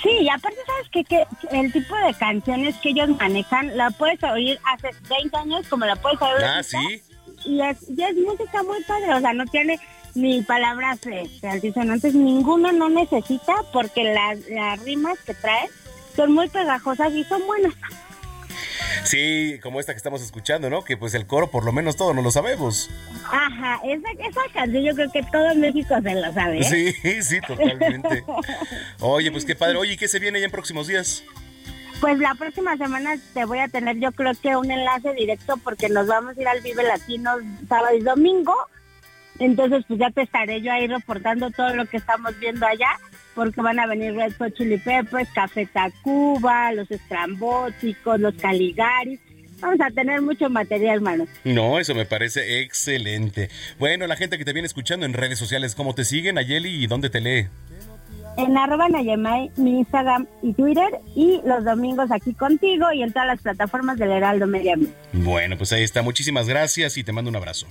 Sí, y aparte, ¿sabes qué? Que el tipo de canciones que ellos manejan la puedes oír hace 20 años como la puedes oír Ah, ahorita, sí. Y es, y es música muy padre, o sea, no tiene ni palabras este, altisonantes, ninguno no necesita porque las, las rimas que traen son muy pegajosas y son buenas. Sí, como esta que estamos escuchando, ¿no? Que pues el coro por lo menos todos no lo sabemos. Ajá, esa, esa canción yo creo que todo México se lo sabe. ¿eh? Sí, sí, totalmente. Oye, pues qué padre. Oye, ¿y qué se viene ya en próximos días? Pues la próxima semana te voy a tener yo creo que un enlace directo porque nos vamos a ir al Vive Latino sábado y domingo. Entonces pues ya te estaré yo ahí reportando todo lo que estamos viendo allá porque van a venir Red Hot Chili Peppers, Café Tacuba, los Estrambóticos, los Caligaris. Vamos a tener mucho material, hermano. No, eso me parece excelente. Bueno, la gente que te viene escuchando en redes sociales, ¿cómo te siguen, Ayeli, y dónde te lee? En arroba Nayemay, mi Instagram y Twitter, y los domingos aquí contigo y en todas las plataformas del Heraldo Media. Bueno, pues ahí está. Muchísimas gracias y te mando un abrazo.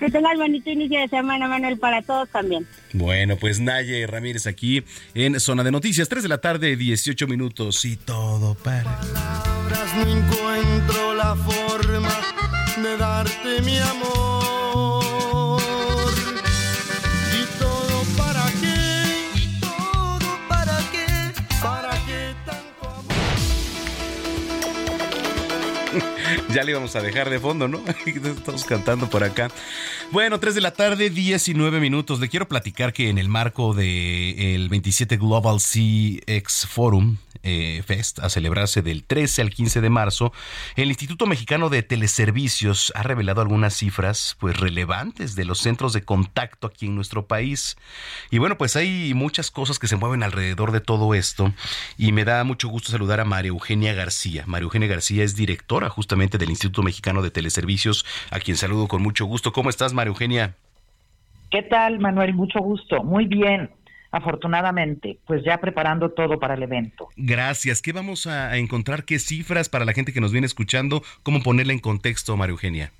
Que tengas bonito inicio de semana, Manuel, para todos también. Bueno, pues Naye Ramírez aquí en Zona de Noticias, 3 de la tarde, 18 minutos y todo para. palabras no encuentro la forma de darte mi amor. Ya le íbamos a dejar de fondo, ¿no? Estamos cantando por acá. Bueno, 3 de la tarde, 19 minutos. Le quiero platicar que en el marco del 27 Global CX Forum eh, Fest, a celebrarse del 13 al 15 de marzo, el Instituto Mexicano de Teleservicios ha revelado algunas cifras pues relevantes de los centros de contacto aquí en nuestro país. Y bueno, pues hay muchas cosas que se mueven alrededor de todo esto y me da mucho gusto saludar a María Eugenia García. María Eugenia García es directora justamente del Instituto Mexicano de Teleservicios, a quien saludo con mucho gusto. ¿Cómo estás, María Eugenia? ¿Qué tal, Manuel? Mucho gusto. Muy bien. Afortunadamente, pues ya preparando todo para el evento. Gracias. ¿Qué vamos a encontrar? ¿Qué cifras para la gente que nos viene escuchando? ¿Cómo ponerla en contexto, María Eugenia?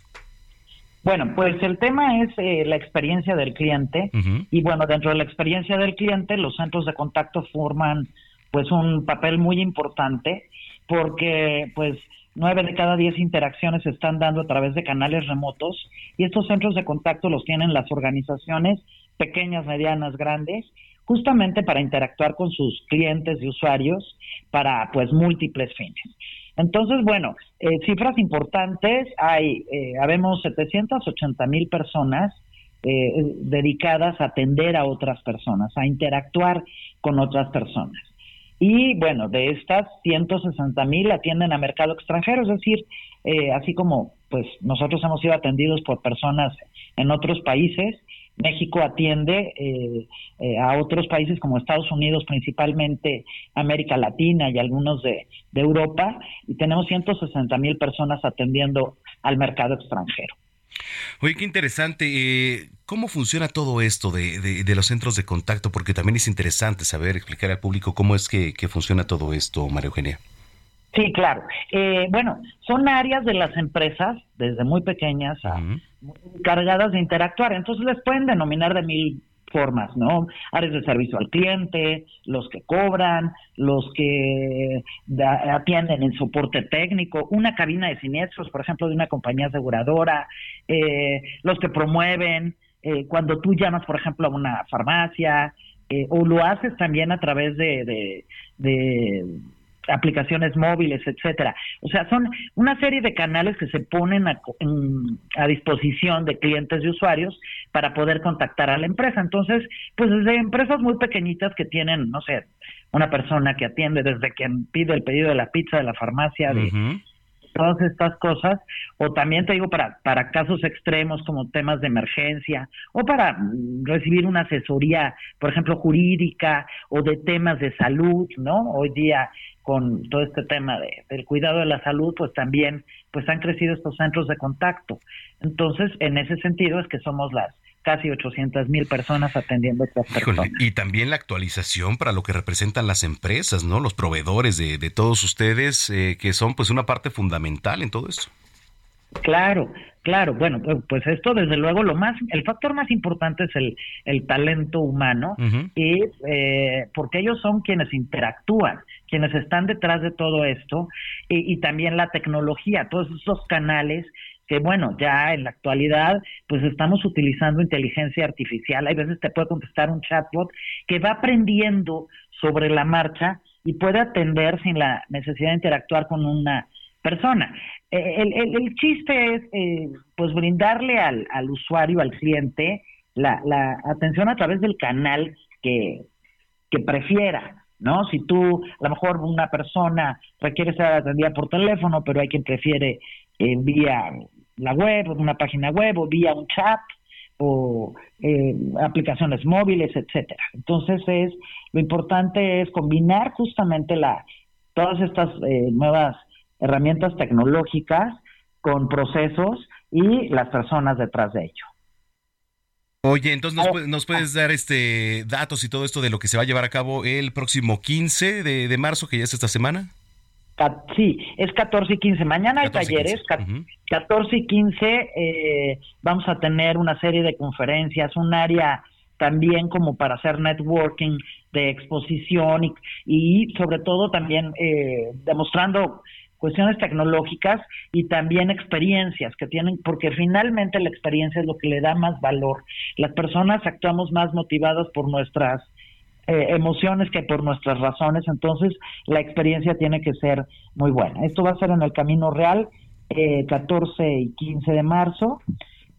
Bueno, pues el tema es eh, la experiencia del cliente y bueno, dentro de la experiencia del cliente, los centros de contacto forman pues un papel muy importante porque pues nueve de cada diez interacciones se están dando a través de canales remotos y estos centros de contacto los tienen las organizaciones pequeñas, medianas, grandes, justamente para interactuar con sus clientes y usuarios para pues múltiples fines. Entonces, bueno, eh, cifras importantes, hay, eh, habemos 780 mil personas eh, dedicadas a atender a otras personas, a interactuar con otras personas. Y bueno, de estas 160 mil atienden a mercado extranjero, es decir, eh, así como pues nosotros hemos sido atendidos por personas en otros países, México atiende eh, eh, a otros países como Estados Unidos, principalmente América Latina y algunos de, de Europa, y tenemos 160 mil personas atendiendo al mercado extranjero. Oye, qué interesante. eh, ¿Cómo funciona todo esto de, de- de los centros de contacto? Porque también es interesante saber, explicar al público cómo es que, que funciona todo esto, María Eugenia. Sí, claro. Eh, bueno, son áreas de las empresas, desde muy pequeñas a muy encargadas de interactuar. Entonces les pueden denominar de mil formas, ¿no? Áreas de servicio al cliente, los que cobran, los que atienden en soporte técnico, una cabina de siniestros, por ejemplo, de una compañía aseguradora, eh, los que promueven, eh, cuando tú llamas, por ejemplo, a una farmacia, eh, o lo haces también a través de- de aplicaciones móviles, etcétera. O sea, son una serie de canales que se ponen a, a disposición de clientes y usuarios para poder contactar a la empresa. Entonces, pues desde empresas muy pequeñitas que tienen, no sé, una persona que atiende desde quien pide el pedido de la pizza de la farmacia, de todas estas cosas, o también te digo para, para casos extremos como temas de emergencia, o para recibir una asesoría, por ejemplo, jurídica o de temas de salud, ¿no? Hoy día con todo este tema de, del cuidado de la salud, pues también pues han crecido estos centros de contacto. Entonces, en ese sentido es que somos las casi 800 mil personas atendiendo a estas personas. Híjole, y también la actualización para lo que representan las empresas, ¿no? Los proveedores de, de todos ustedes, eh, que son pues una parte fundamental en todo esto. Claro, claro. Bueno, pues- pues esto desde luego lo más, el factor más importante es el, el talento humano y eh, porque ellos son quienes interactúan, quienes están detrás de todo esto y, y también la tecnología, todos esos canales que bueno, ya en la actualidad pues estamos utilizando inteligencia artificial, hay veces te puede contestar un chatbot que va aprendiendo sobre la marcha y puede atender sin la necesidad de interactuar con una persona. El, el- el chiste es eh, pues brindarle al, al usuario, al cliente, la, la atención a través del canal que, que prefiera, ¿no? Si tú, a lo mejor una persona requiere ser atendida por teléfono, pero hay quien prefiere eh, vía la web, una página web o vía un chat, o eh, aplicaciones móviles, etcétera. Entonces es lo importante es combinar justamente la todas estas eh, nuevas herramientas tecnológicas con procesos y las personas detrás de ello. Oye, entonces nos, puedes dar este datos y todo esto de lo que se va a llevar a cabo el próximo 15 de, marzo, que ya es esta semana. Sí, es 14 y 15. Mañana hay talleres, 14 y 15 eh, vamos a tener una serie de conferencias, un área también como para hacer networking de exposición y, y sobre todo también eh, demostrando cuestiones tecnológicas y también experiencias que tienen, porque finalmente la experiencia es lo que le da más valor. Las personas actuamos más motivadas por nuestras eh, emociones que por nuestras razones, entonces la experiencia tiene que ser muy buena. Esto va a ser en el Camino Real, eh, 14 y 15 de marzo.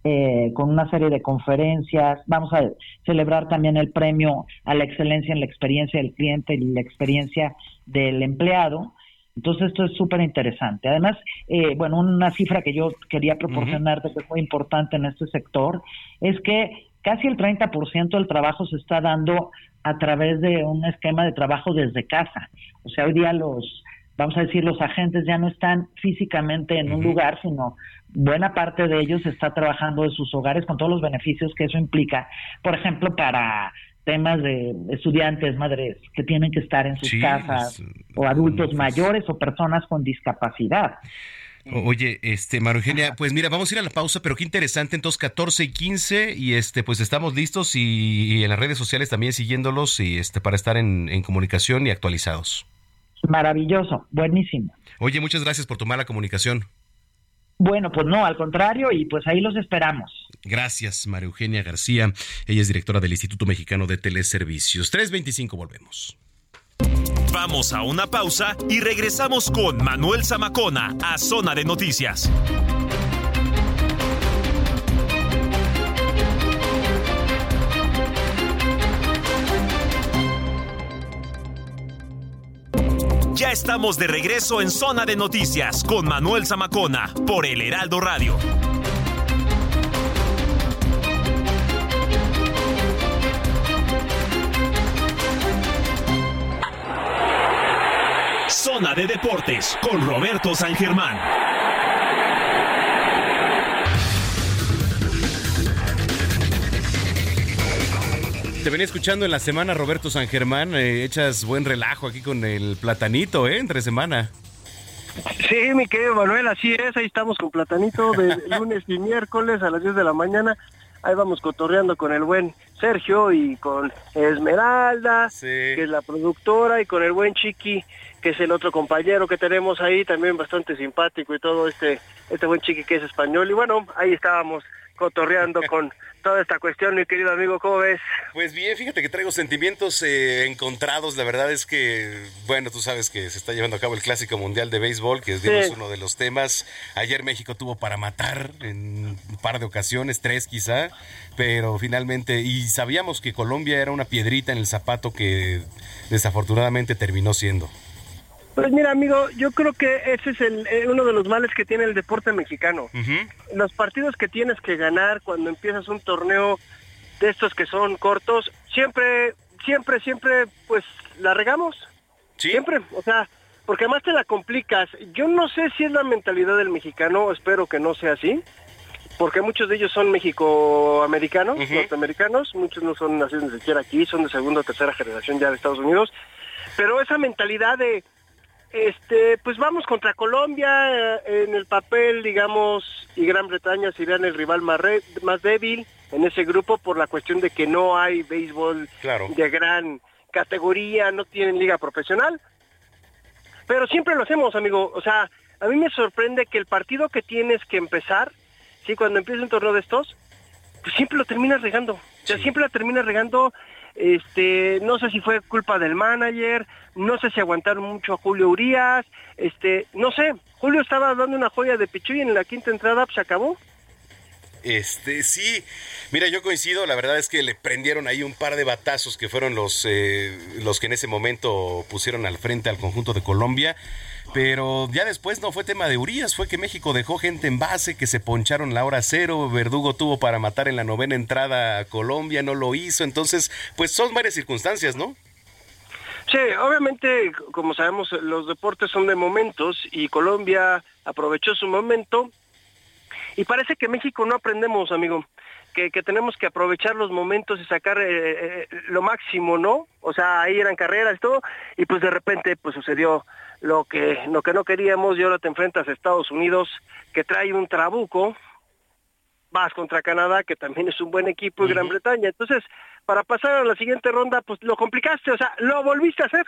Eh, con una serie de conferencias. Vamos a celebrar también el premio a la excelencia en la experiencia del cliente y la experiencia del empleado. Entonces esto es súper interesante. Además, eh, bueno, una cifra que yo quería proporcionarte que es muy importante en este sector es que casi el 30% del trabajo se está dando a través de un esquema de trabajo desde casa. O sea, hoy día los, vamos a decir, los agentes ya no están físicamente en un lugar, sino buena parte de ellos está trabajando en sus hogares con todos los beneficios que eso implica. Por ejemplo, para temas de estudiantes, madres que tienen que estar en sus casas, o adultos mayores o personas con discapacidad. Oye, este, María Eugenia, pues mira, vamos a ir a la pausa, pero qué interesante, entonces 14 y 15 y este, pues estamos listos y, en las redes sociales también siguiéndolos y este, para estar en, en comunicación y actualizados. Maravilloso, buenísimo. Oye, muchas gracias por tomar la comunicación. Bueno, pues no, al contrario, y pues ahí los esperamos. Gracias, María Eugenia García. Ella es directora del Instituto Mexicano de Teleservicios. 325, volvemos. Vamos a una pausa y regresamos con Manuel Zamacona a Zona de Noticias. Ya estamos de regreso en Zona de Noticias con Manuel Zamacona por El Heraldo Radio. Zona de Deportes con Roberto San Germán. Te venía escuchando en la semana, Roberto San Germán. Eh, echas buen relajo aquí con el platanito, ¿eh? Entre semana. Sí, mi querido Manuel, así es. Ahí estamos con platanito de lunes y miércoles a las 10 de la mañana. Ahí vamos cotorreando con el buen Sergio y con Esmeralda, que es la productora, y con el buen Chiqui, que es el otro compañero que tenemos ahí, también bastante simpático y todo este, este buen Chiqui que es español. Y bueno, ahí estábamos cotorreando con toda esta cuestión, mi querido amigo, ¿cómo ves? Pues bien, fíjate que traigo sentimientos eh, encontrados, la verdad es que, bueno, tú sabes que se está llevando a cabo el Clásico Mundial de Béisbol, que es uno de los temas. Ayer México tuvo para matar en un par de ocasiones, tres quizá, pero finalmente, y sabíamos que Colombia era una piedrita en el zapato que desafortunadamente terminó siendo. Pues mira, amigo, yo creo que ese es el, eh, uno de los males que tiene el deporte mexicano. Los partidos que tienes que ganar cuando empiezas un torneo de estos que son cortos, siempre, siempre, siempre, pues la regamos. Siempre, o sea, porque además te la complicas. Yo no sé si es la mentalidad del mexicano, espero que no sea así, porque muchos de ellos son mexicoamericanos, norteamericanos, muchos no son nacidos ni siquiera aquí, son de segunda o tercera generación ya de Estados Unidos, pero esa mentalidad de este, pues vamos contra Colombia eh, en el papel, digamos, y Gran Bretaña serían el rival más, más débil en ese grupo por la cuestión de que no hay béisbol de gran categoría, no tienen liga profesional. Pero siempre lo hacemos, amigo. O sea, a mí me sorprende que el partido que tienes que empezar, sí, cuando empieza un torneo de estos, pues siempre lo terminas regando. O sea, siempre lo terminas regando este, no sé si fue culpa del manager, no sé si aguantaron mucho a Julio Urias, este, no sé, Julio estaba dando una joya de pichu y en la quinta entrada pues, se acabó. Este, sí, mira, yo coincido, la verdad es que le prendieron ahí un par de batazos que fueron los, eh, los que en ese momento pusieron al frente al conjunto de Colombia. Pero ya después no fue tema de Urias, fue que México dejó gente en base, que se poncharon la hora cero, Verdugo tuvo para matar en la novena entrada a Colombia, no lo hizo, entonces, pues son varias circunstancias, ¿no? Sí, obviamente, como sabemos, los deportes son de momentos y Colombia aprovechó su momento. Y parece que México no aprendemos, amigo, que, que tenemos que aprovechar los momentos y sacar eh, eh, lo máximo, ¿no? O sea, ahí eran carreras y todo, y pues de repente pues sucedió lo que, lo que no queríamos y ahora te enfrentas a Estados Unidos que trae un trabuco, vas contra Canadá, que también es un buen equipo, y Gran Bretaña. Entonces, para pasar a la siguiente ronda, pues lo complicaste, o sea, lo volviste a hacer.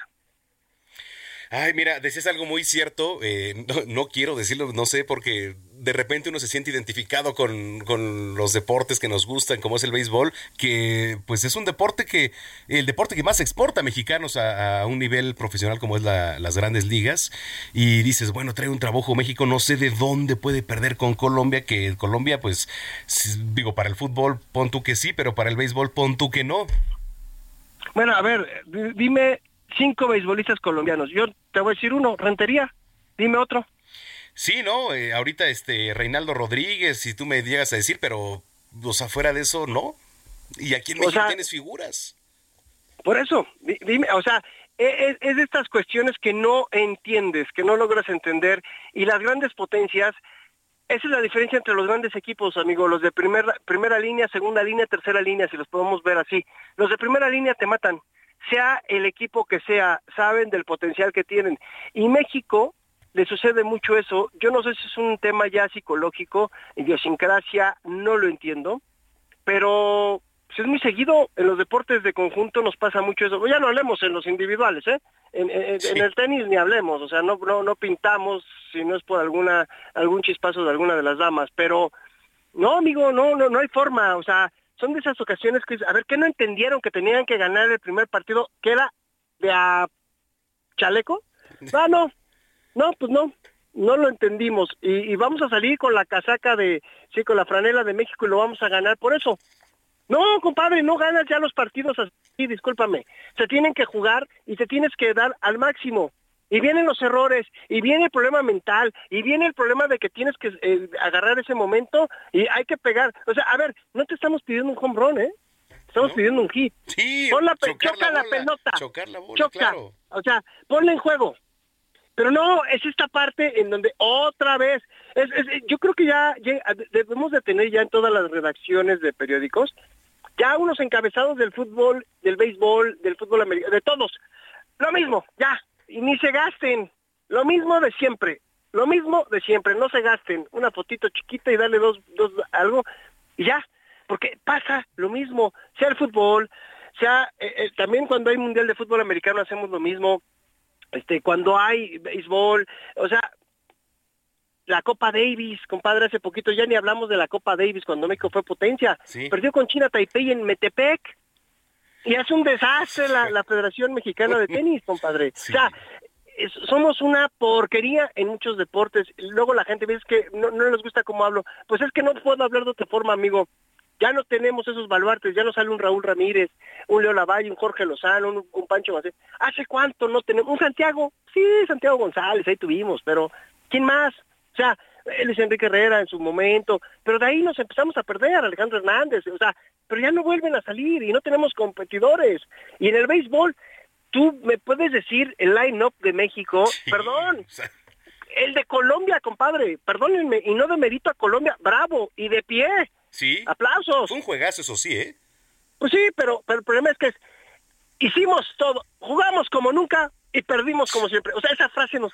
Ay, mira, decías algo muy cierto, eh, no, quiero decirlo, no sé, porque de repente uno se siente identificado con, con, los deportes que nos gustan, como es el béisbol, que pues es un deporte que, el deporte que más exporta mexicanos a, a un nivel profesional como es la, las grandes ligas, y dices, bueno, trae un trabajo México, no sé de dónde puede perder con Colombia, que Colombia, pues, digo, para el fútbol pon tú que sí, pero para el béisbol pon tú que no. Bueno, a ver, dime cinco beisbolistas colombianos. Yo te voy a decir uno, Rentería. Dime otro. Sí, no, eh, ahorita este Reinaldo Rodríguez, si tú me llegas a decir, pero o sea, fuera de eso, no. Y aquí en México o sea, tienes figuras. Por eso, dime, o sea, es, es, de estas cuestiones que no entiendes, que no logras entender, y las grandes potencias, esa es la diferencia entre los grandes equipos, amigo, los de primera, primera línea, segunda línea, tercera línea, si los podemos ver así. Los de primera línea te matan, sea el equipo que sea, saben del potencial que tienen. Y México le sucede mucho eso. Yo no sé si es un tema ya psicológico, idiosincrasia, no lo entiendo, pero pues es muy seguido en los deportes de conjunto nos pasa mucho eso. Ya no hablemos en los individuales, ¿eh? En, en, sí. en el tenis ni hablemos, o sea, no, no, no pintamos si no es por alguna algún chispazo de alguna de las damas, pero no, amigo, no, no, no hay forma, o sea, son de esas ocasiones que, a ver, ¿qué no entendieron que tenían que ganar el primer partido, que era de a chaleco? Ah, no, no, pues no, no lo entendimos. Y, y, vamos a salir con la casaca de, sí, con la franela de México y lo vamos a ganar por eso. No, compadre, no ganas ya los partidos así, discúlpame. Se tienen que jugar y te tienes que dar al máximo. Y vienen los errores, y viene el problema mental, y viene el problema de que tienes que eh, agarrar ese momento y hay que pegar. O sea, a ver, no te estamos pidiendo un home run, ¿eh? Estamos ¿No? pidiendo un hit. Sí, Pon la, choca la, la, pelota. Chocar la bola, choca. claro. O sea, ponla en juego. Pero no, es esta parte en donde otra vez, es, es, yo creo que ya, ya, debemos de tener ya en todas las redacciones de periódicos, ya unos encabezados del fútbol, del béisbol, del fútbol americano, de todos. Lo mismo, ya, y ni se gasten, lo mismo de siempre, lo mismo de siempre, no se gasten, una fotito chiquita y darle dos, dos algo, y ya, porque pasa lo mismo, sea el fútbol, sea, eh, eh, también cuando hay mundial de fútbol americano hacemos lo mismo, este, cuando hay béisbol, o sea, la Copa Davis, compadre, hace poquito ya ni hablamos de la Copa Davis cuando México fue potencia. Sí. Perdió con China Taipei en Metepec. Y hace un desastre la, la Federación Mexicana de Tenis, compadre. Sí. O sea, es, somos una porquería en muchos deportes. Luego la gente dice que no, no les gusta cómo hablo. Pues es que no puedo hablar de otra forma, amigo. Ya no tenemos esos baluartes, ya no sale un Raúl Ramírez, un Leo Lavalle, un Jorge Lozano, un, un Pancho Macé. ¿Hace cuánto no tenemos? Un Santiago, sí, Santiago González, ahí tuvimos, pero ¿quién más? O sea, él es Enrique Herrera en su momento, pero de ahí nos empezamos a perder, Alejandro Hernández, o sea, pero ya no vuelven a salir y no tenemos competidores. Y en el béisbol, tú me puedes decir el line-up de México, sí, perdón, o sea... el de Colombia, compadre, perdónenme, y no de mérito a Colombia, bravo, y de pie. Sí. Aplausos. Fue un juegazo, eso sí, ¿eh? Pues sí, pero, pero el problema es que es, hicimos todo, jugamos como nunca y perdimos como siempre. O sea, esa frase nos,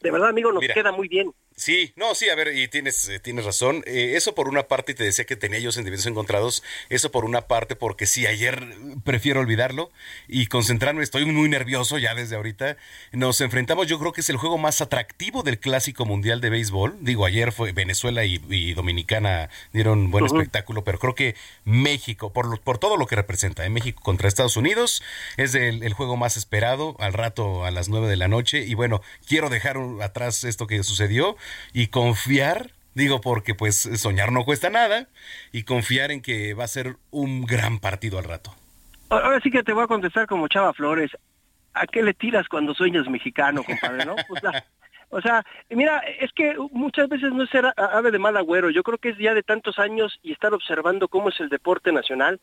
de verdad, amigo, nos Mira, queda muy bien. Sí, no, sí, a ver, y tienes, eh, tienes razón. Eh, eso por una parte, y te decía que tenía yo sentimientos encontrados, eso por una parte, porque sí, ayer prefiero olvidarlo y concentrarme, estoy muy nervioso ya desde ahorita. Nos enfrentamos, yo creo que es el juego más atractivo del Clásico Mundial de Béisbol. Digo, ayer fue Venezuela y, y Dominicana dieron buen uh -huh. espectáculo, pero creo que México, por, lo, por todo lo que representa, en ¿eh? México contra Estados Unidos, es el, el juego más esperado, al rato a las nueve de la noche. Y bueno, quiero dejar atrás esto que sucedió y confiar Digo, porque pues soñar no cuesta nada y confiar en que va a ser un gran partido al rato. Ahora sí que te voy a contestar como Chava Flores. ¿A qué le tiras cuando sueñas mexicano, compadre? ¿no? Pues, o sea, mira, es que muchas veces no es ser ave de mal agüero. Yo creo que es ya de tantos años y estar observando cómo es el deporte nacional,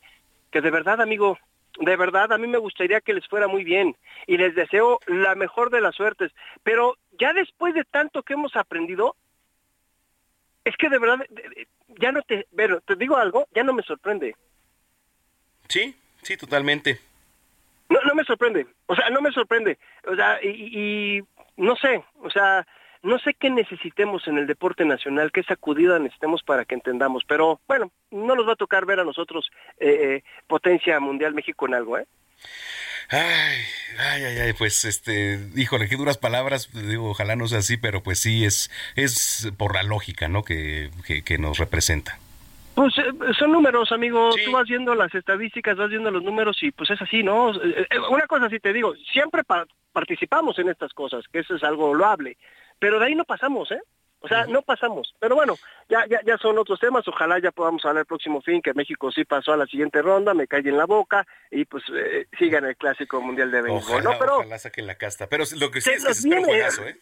que de verdad, amigo, de verdad a mí me gustaría que les fuera muy bien y les deseo la mejor de las suertes. Pero ya después de tanto que hemos aprendido, es que de verdad, ya no te, pero te digo algo, ya no me sorprende. Sí, sí, totalmente. No, no me sorprende, o sea, no me sorprende, o sea, y, y- y no sé, o sea, no sé qué necesitemos en el deporte nacional, qué sacudida necesitemos para que entendamos, pero bueno, no nos va a tocar ver a nosotros eh, eh, potencia mundial México en algo, ¿eh? Ay, ay, ay, ay, pues este, híjole, qué duras palabras, digo, ojalá no sea así, pero pues sí, es, es por la lógica, ¿no? Que, que, que nos representa. Pues eh, son números, amigo. Tú vas viendo las estadísticas, vas viendo los números y pues es así, ¿no? Eh, eh, Una cosa sí te digo, siempre pa- participamos en estas cosas, que eso es algo loable, pero de ahí no pasamos, ¿eh? O sea, no pasamos. Pero bueno, ya, ya, ya son otros temas. Ojalá ya podamos hablar el próximo fin, que México sí pasó a la siguiente ronda, me cae en la boca y pues eh, sigan el Clásico Mundial de Béisbol, Ojalá, ¿no? Pero ojalá saquen la casta. Pero lo que sí es que se un viene. juegazo, ¿eh?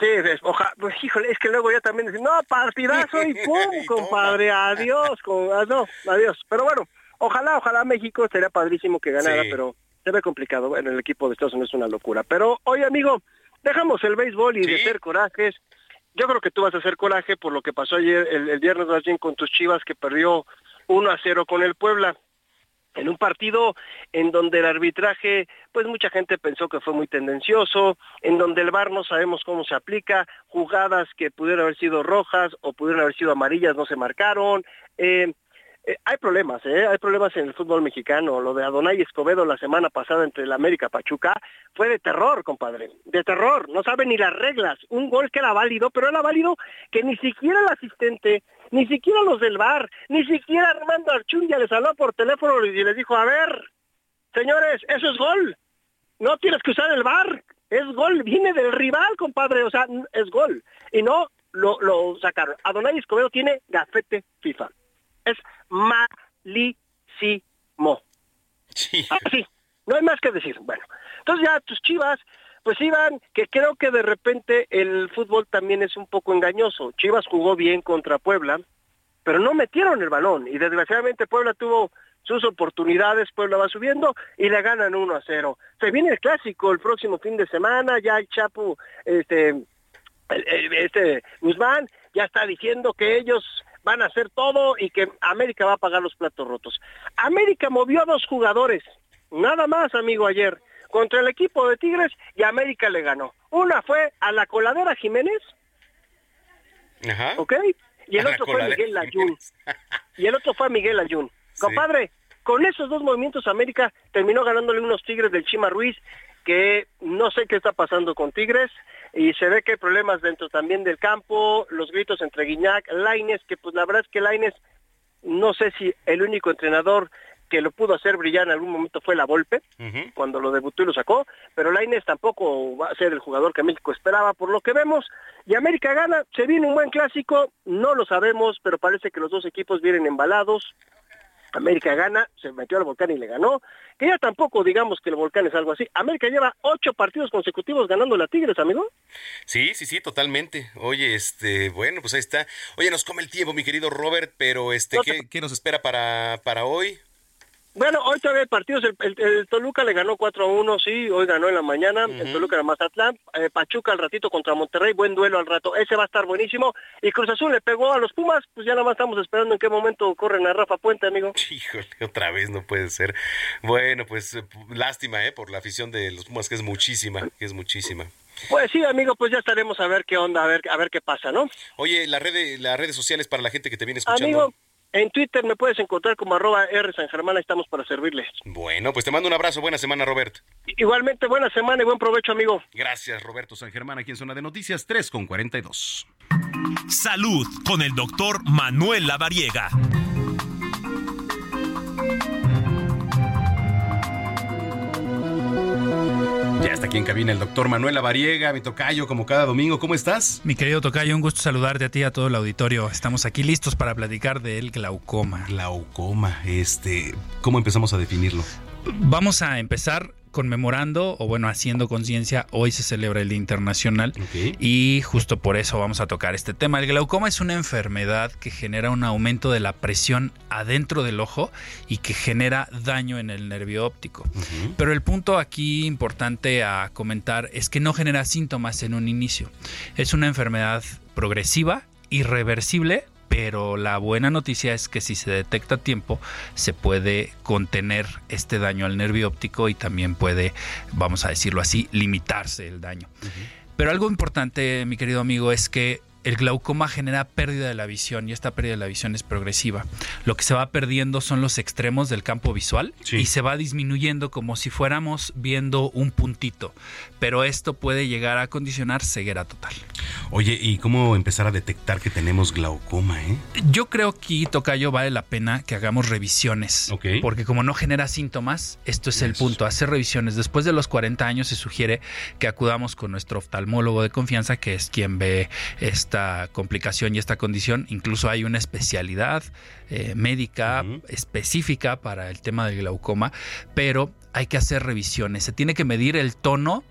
Sí, es- oja, pues híjole, es que luego ya también no, partidazo y pum, compadre, adiós, con, ah, no, adiós. Pero bueno, ojalá, ojalá México sería padrísimo que ganara, Sí. pero se ve complicado. Bueno, el equipo de Estados Unidos es una locura. Pero, oye, amigo, dejamos el béisbol y de hacer corajes. Yo creo que tú vas a hacer coraje por lo que pasó ayer, el, viernes más bien con tus Chivas, que perdió 1 a 0 con el Puebla en un partido en donde el arbitraje, pues mucha gente pensó que fue muy tendencioso, en donde el VAR no sabemos cómo se aplica, jugadas que pudieron haber sido rojas o pudieron haber sido amarillas no se marcaron. Eh, eh, hay problemas, ¿eh? hay problemas en el fútbol mexicano. Lo de Adonai Escobedo la semana pasada entre el América Pachuca fue de terror, compadre, de terror. No sabe ni las reglas. Un gol que era válido, pero era válido que ni siquiera el asistente, ni siquiera los del bar, ni siquiera Armando Archundia les habló por teléfono y les dijo, a ver, señores, eso es gol. No tienes que usar el bar. Es gol, viene del rival, compadre. O sea, es gol. Y no lo, lo sacaron. Adonai Escobedo tiene gafete FIFA. Es malísimo. Así, no hay más que decir. Bueno, entonces ya tus chivas, pues iban, que creo que de repente el fútbol también es un poco engañoso. Chivas jugó bien contra Puebla, pero no metieron el balón y desgraciadamente Puebla tuvo sus oportunidades, Puebla va subiendo y le ganan 1 a 0. Se viene el clásico el próximo fin de semana, ya el Chapo, este, este Guzmán ya está diciendo que ellos van a hacer todo y que América va a pagar los platos rotos. América movió a dos jugadores, nada más, amigo, ayer, contra el equipo de Tigres y América le ganó. Una fue a la coladera Jiménez, Ajá. ¿ok? Y el A otro fue Miguel Ayun. Y el otro fue Miguel Ayun. Compadre, con esos dos movimientos América terminó ganándole unos Tigres del Chima Ruiz que no sé qué está pasando con Tigres y se ve que hay problemas dentro también del campo, los gritos entre Guiñac, Laines, que pues la verdad es que Laines no sé si el único entrenador que lo pudo hacer brillar en algún momento fue la Volpe, cuando lo debutó y lo sacó, pero Laines tampoco va a ser el jugador que México esperaba por lo que vemos, y América gana, se viene un buen clásico, no lo sabemos, pero parece que los dos equipos vienen embalados, América gana, se metió al volcán y le ganó, que ya tampoco digamos que el volcán es algo así, América lleva ocho partidos consecutivos ganando a Tigres, amigo. Sí, sí, sí, totalmente. Oye, este, bueno, pues ahí está. Oye, nos come el tiempo, mi querido Robert, pero este, ¿qué, qué nos espera para, para hoy? Bueno, hoy todavía hay partidos. El, el- el Toluca le ganó 4 a 1, sí, hoy ganó en la mañana. El Toluca de Mazatlán. Eh, Pachuca al ratito contra Monterrey, buen duelo al rato. Ese va a estar buenísimo. Y Cruz Azul le pegó a los Pumas, pues ya nada más estamos esperando en qué momento corren a Rafa Puente, amigo. Híjole, otra vez no puede ser. Bueno, pues eh, lástima, ¿eh? Por la afición de los Pumas, que es muchísima, que es muchísima. Pues sí, amigo, pues ya estaremos a ver qué onda, a ver, a ver qué pasa, ¿no? Oye, la red, las redes sociales para la gente que te viene escuchando. Amigo, en Twitter me puedes encontrar como arroba R San Germán, ahí estamos para servirles. Bueno, pues te mando un abrazo. Buena semana, Robert. Igualmente, buena semana y buen provecho, amigo. Gracias, Roberto San Germán, aquí en Zona de Noticias 3 con 42. Salud con el doctor Manuel Lavariega. Ya está aquí en cabina el doctor Manuel Avariega, mi tocayo, como cada domingo. ¿Cómo estás? Mi querido tocayo, un gusto saludarte a ti y a todo el auditorio. Estamos aquí listos para platicar del glaucoma. Glaucoma, este, ¿cómo empezamos a definirlo? Vamos a empezar conmemorando o bueno, haciendo conciencia, hoy se celebra el Día Internacional y justo por eso vamos a tocar este tema. El glaucoma es una enfermedad que genera un aumento de la presión adentro del ojo y que genera daño en el nervio óptico. Pero el punto aquí importante a comentar es que no genera síntomas en un inicio. Es una enfermedad progresiva, irreversible, pero la buena noticia es que si se detecta a tiempo se puede contener este daño al nervio óptico y también puede, vamos a decirlo así, limitarse el daño. Pero algo importante, mi querido amigo, es que el glaucoma genera pérdida de la visión y esta pérdida de la visión es progresiva. Lo que se va perdiendo son los extremos del campo visual y se va disminuyendo como si fuéramos viendo un puntito. Pero esto puede llegar a condicionar ceguera total. Oye, ¿y cómo empezar a detectar que tenemos glaucoma? Eh? Yo creo que, Tocayo, vale la pena que hagamos revisiones. Porque como no genera síntomas, esto es el punto, hacer revisiones. Después de los 40 años se sugiere que acudamos con nuestro oftalmólogo de confianza, que es quien ve esta complicación y esta condición. Incluso hay una especialidad eh, médica específica para el tema del glaucoma, pero hay que hacer revisiones. Se tiene que medir el tono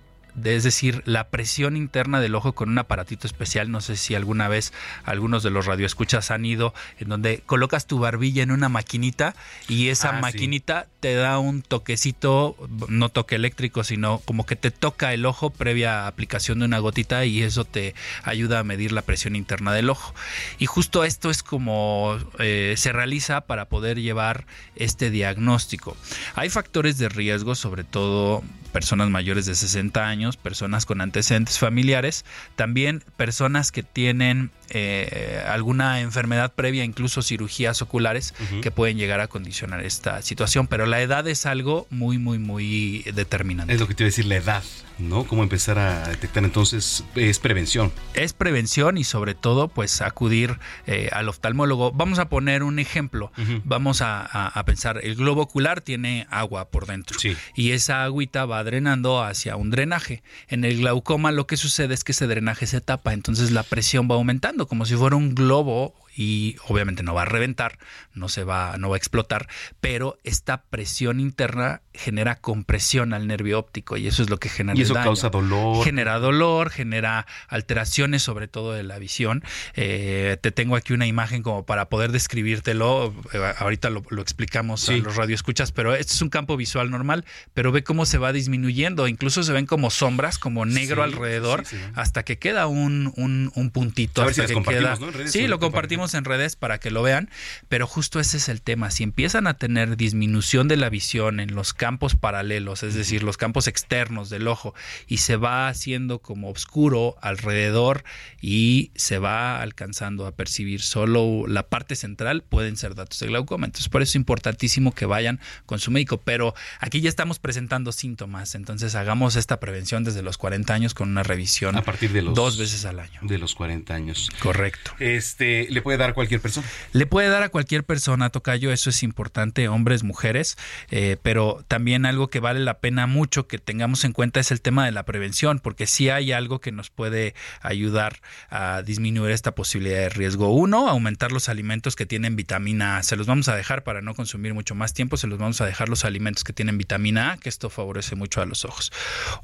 es decir, la presión interna del ojo con un aparatito especial. No sé si alguna vez algunos de los radioescuchas han ido en donde colocas tu barbilla en una maquinita y esa Ah, maquinita te da un toquecito, no toque eléctrico, sino como que te toca el ojo previa aplicación de una gotita y eso te ayuda a medir la presión interna del ojo. Y justo esto es como eh, se realiza para poder llevar este diagnóstico. Hay factores de riesgo, sobre todo personas mayores de 60 años, personas con antecedentes familiares, también personas que tienen eh, alguna enfermedad previa, incluso cirugías oculares, que pueden llegar a condicionar esta situación. Pero la edad es algo muy, muy, muy determinante. Es lo que te iba a decir, la edad, ¿no? ¿Cómo empezar a detectar entonces? Es prevención. es prevención y sobre todo pues acudir eh, al oftalmólogo. Vamos a poner un ejemplo. Vamos a, a- a pensar, el globo ocular tiene agua por dentro y esa agüita va drenando hacia un drenaje. En el glaucoma lo que sucede es que ese drenaje se tapa, entonces la presión va aumentando como si fuera un globo y obviamente no va a reventar, no se va, no va a explotar, pero esta presión interna genera compresión al nervio óptico y eso es lo que genera Y el eso daño. causa dolor. Genera dolor, genera alteraciones sobre todo de la visión. Eh, te tengo aquí una imagen como para poder describírtelo. Eh, ahorita lo, lo explicamos a los radioescuchas, pero este es un campo visual normal, pero ve cómo se va disminuyendo. Incluso se ven como sombras, como negro Sí, alrededor, sí, hasta que queda un, un, un puntito. A ver si hasta las que compartimos, queda- Sí, lo todo en redes para que lo vean, pero justo ese es el tema. Si empiezan a tener disminución de la visión en los campos paralelos, es decir, los campos externos del ojo, y se va haciendo como oscuro alrededor y se va alcanzando a percibir solo la parte central, pueden ser datos de glaucoma. Entonces, por eso es importantísimo que vayan con su médico. Pero aquí ya estamos presentando síntomas, entonces hagamos esta prevención desde los 40 años con una revisión A partir de los dos veces al año. De los 40 años. Correcto. Este, ¿le puede dar a cualquier persona? Le puede dar a cualquier persona, Tocayo, eso es importante, hombres, mujeres, eh, pero también algo que vale la pena mucho que tengamos en cuenta es el tema de la prevención, porque sí hay algo que nos puede ayudar a disminuir esta posibilidad de riesgo. Uno, aumentar los alimentos que tienen vitamina A. Se los vamos a dejar para no consumir mucho más tiempo, se los vamos a dejar los alimentos que tienen vitamina A, que esto favorece mucho a los ojos.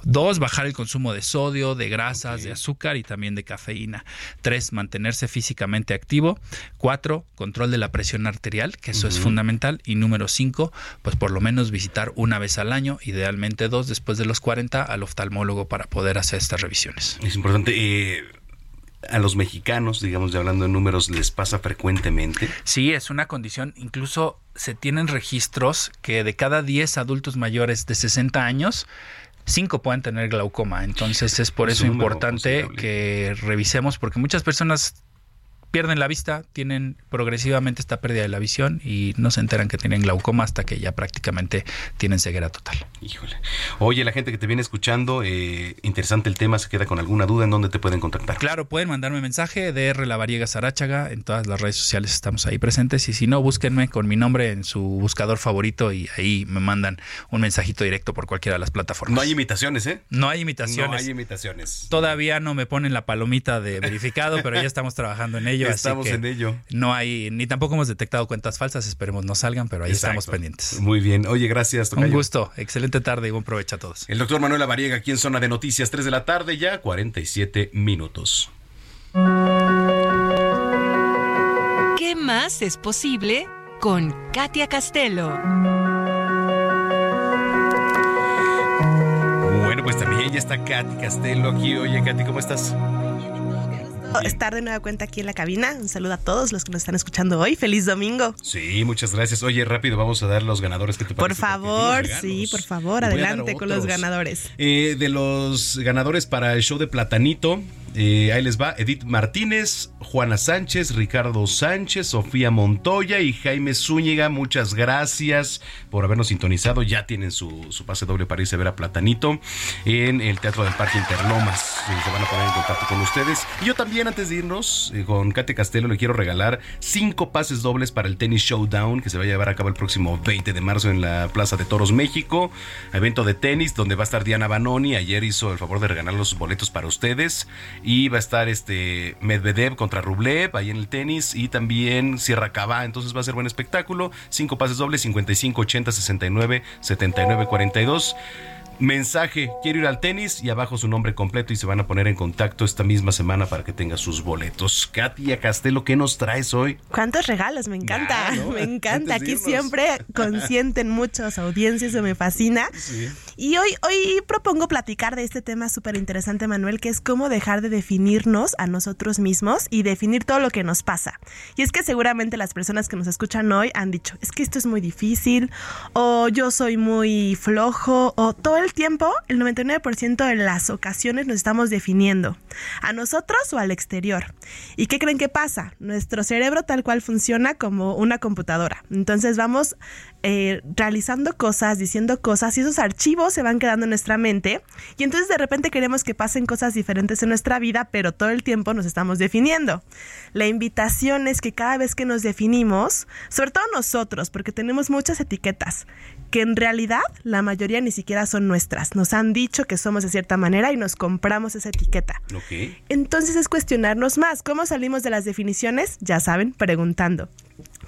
Dos, bajar el consumo de sodio, de grasas, de azúcar y también de cafeína. Tres, mantenerse físicamente activo. Cuatro, control de la presión arterial, que eso es fundamental. Y número cinco, pues por lo menos visitar una vez al año, idealmente dos después de los 40, al oftalmólogo para poder hacer estas revisiones. Es importante. eh, a los mexicanos, digamos, ya hablando de números, les pasa frecuentemente. Sí, es una condición, incluso se tienen registros que de cada 10 adultos mayores de 60 años, 5 pueden tener glaucoma. Entonces es por Es eso importante que revisemos, porque muchas personas pierden la vista, tienen progresivamente esta pérdida de la visión y no se enteran que tienen glaucoma hasta que ya prácticamente tienen ceguera total. Híjole. Oye, la gente que te viene escuchando, eh, interesante el tema, se queda con alguna duda, ¿en dónde te pueden contactar? Claro, pueden mandarme mensaje de R. La Variega Saráchaga, en todas las redes sociales estamos ahí presentes y si no, búsquenme con mi nombre en su buscador favorito y ahí me mandan un mensajito directo por cualquiera de las plataformas. No hay imitaciones, ¿eh? No hay imitaciones. No hay imitaciones. Todavía no me ponen la palomita de verificado, pero ya estamos trabajando en ello. Estamos así que en ello. No hay, ni tampoco hemos detectado cuentas falsas, esperemos no salgan, pero ahí Exacto. estamos pendientes. Muy bien. Oye, gracias. Un tocayo. gusto, excelente tarde y buen provecho a todos. El doctor Manuel Lavariega aquí en Zona de Noticias, 3 de la tarde ya, 47 minutos. ¿Qué más es posible con Katia Castelo? Bueno, pues también ya está Katy Castelo aquí. Oye, Katy, ¿cómo estás? Estar de nueva cuenta aquí en la cabina. Un saludo a todos los que nos están escuchando hoy. Feliz domingo. Sí, muchas gracias. Oye, rápido, vamos a dar los ganadores que te Por favor, sí, por favor, adelante con los ganadores. Eh, de los ganadores para el show de Platanito, eh, ahí les va Edith Martínez, Juana Sánchez, Ricardo Sánchez, Sofía Montoya y Jaime Zúñiga. Muchas gracias por habernos sintonizado. Ya tienen su, pase doble para irse a ver a Platanito en el Teatro del Parque Interlomas. Eh, se van a poner en contacto con ustedes. Y yo también, antes de irnos, eh, con Kate Castelo, le quiero regalar cinco pases dobles para el Tennis Showdown que se va a llevar a cabo el próximo 20 de marzo en la Plaza de Toros, México. Evento de tenis donde va a estar Diana Banoni. Ayer hizo el favor de regalar los boletos para ustedes. Y va a estar este Medvedev contra Rublev ahí en el tenis. Y también Sierra Cabá. Entonces va a ser buen espectáculo. Cinco pases dobles, 55, 80, 69, 79, 42. Mensaje, quiero ir al tenis y abajo su nombre completo y se van a poner en contacto esta misma semana para que tenga sus boletos. Katia Castelo, ¿qué nos traes hoy? ¿Cuántos regalos? Me encanta, me encanta. Aquí siempre consienten muchas audiencias, eso me fascina. Y hoy, hoy propongo platicar de este tema súper interesante, Manuel, que es cómo dejar de definirnos a nosotros mismos y definir todo lo que nos pasa. Y es que seguramente las personas que nos escuchan hoy han dicho, es que esto es muy difícil, o yo soy muy flojo, o todo el tiempo, el 99% de las ocasiones nos estamos definiendo, a nosotros o al exterior. ¿Y qué creen que pasa? Nuestro cerebro tal cual funciona como una computadora. Entonces vamos eh, realizando cosas, diciendo cosas y esos archivos se van quedando en nuestra mente y entonces de repente queremos que pasen cosas diferentes en nuestra vida, pero todo el tiempo nos estamos definiendo. La invitación es que cada vez que nos definimos, sobre todo nosotros, porque tenemos muchas etiquetas, que en realidad la mayoría ni siquiera son nuestras. Nos han dicho que somos de cierta manera y nos compramos esa etiqueta. Entonces es cuestionarnos más. ¿Cómo salimos de las definiciones? Ya saben, preguntando.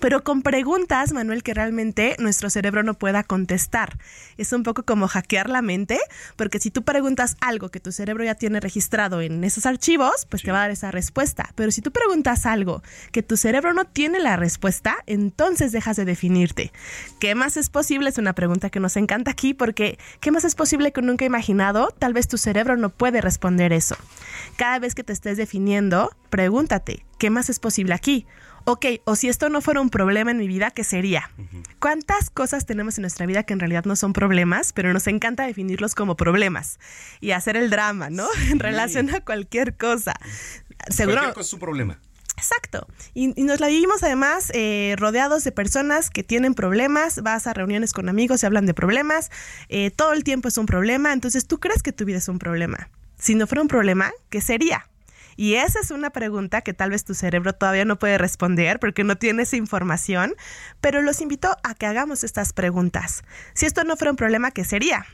Pero con preguntas, Manuel, que realmente nuestro cerebro no pueda contestar. Es un poco como hackear la mente, porque si tú preguntas algo que tu cerebro ya tiene registrado en esos archivos, pues te va a dar esa respuesta. Pero si tú preguntas algo que tu cerebro no tiene la respuesta, entonces dejas de definirte. ¿Qué más es posible? Es una pregunta que nos encanta aquí, porque ¿qué más es posible que nunca he imaginado? Tal vez tu cerebro no puede responder eso. Cada vez que te estés definiendo, pregúntate, ¿qué más es posible aquí? Ok, o si esto no fuera un problema en mi vida, ¿qué sería? ¿Cuántas cosas tenemos en nuestra vida que en realidad no son problemas, pero nos encanta definirlos como problemas y hacer el drama, ¿no? En relación a cualquier cosa. Seguro. Cualquier cosa es un problema. Exacto. Y, y nos la vivimos además eh, rodeados de personas que tienen problemas, vas a reuniones con amigos y hablan de problemas, eh, todo el tiempo es un problema, entonces tú crees que tu vida es un problema. Si no fuera un problema, ¿qué sería? Y esa es una pregunta que tal vez tu cerebro todavía no puede responder porque no tiene esa información, pero los invito a que hagamos estas preguntas. Si esto no fuera un problema, ¿qué sería?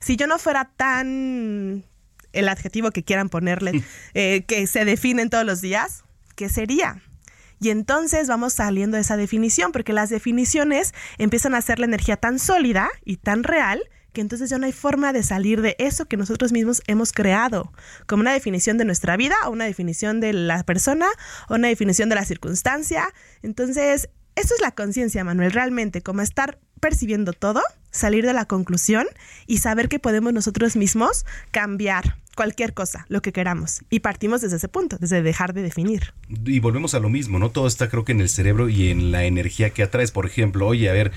Si yo no fuera tan el adjetivo que quieran ponerle, eh, que se definen todos los días, ¿qué sería? Y entonces vamos saliendo de esa definición, porque las definiciones empiezan a hacer la energía tan sólida y tan real entonces ya no hay forma de salir de eso que nosotros mismos hemos creado, como una definición de nuestra vida, o una definición de la persona, o una definición de la circunstancia. Entonces, eso es la conciencia, Manuel, realmente, como estar percibiendo todo, salir de la conclusión y saber que podemos nosotros mismos cambiar cualquier cosa, lo que queramos. Y partimos desde ese punto, desde dejar de definir. Y volvemos a lo mismo, ¿no? Todo está creo que en el cerebro y en la energía que atraes. Por ejemplo, oye, a ver,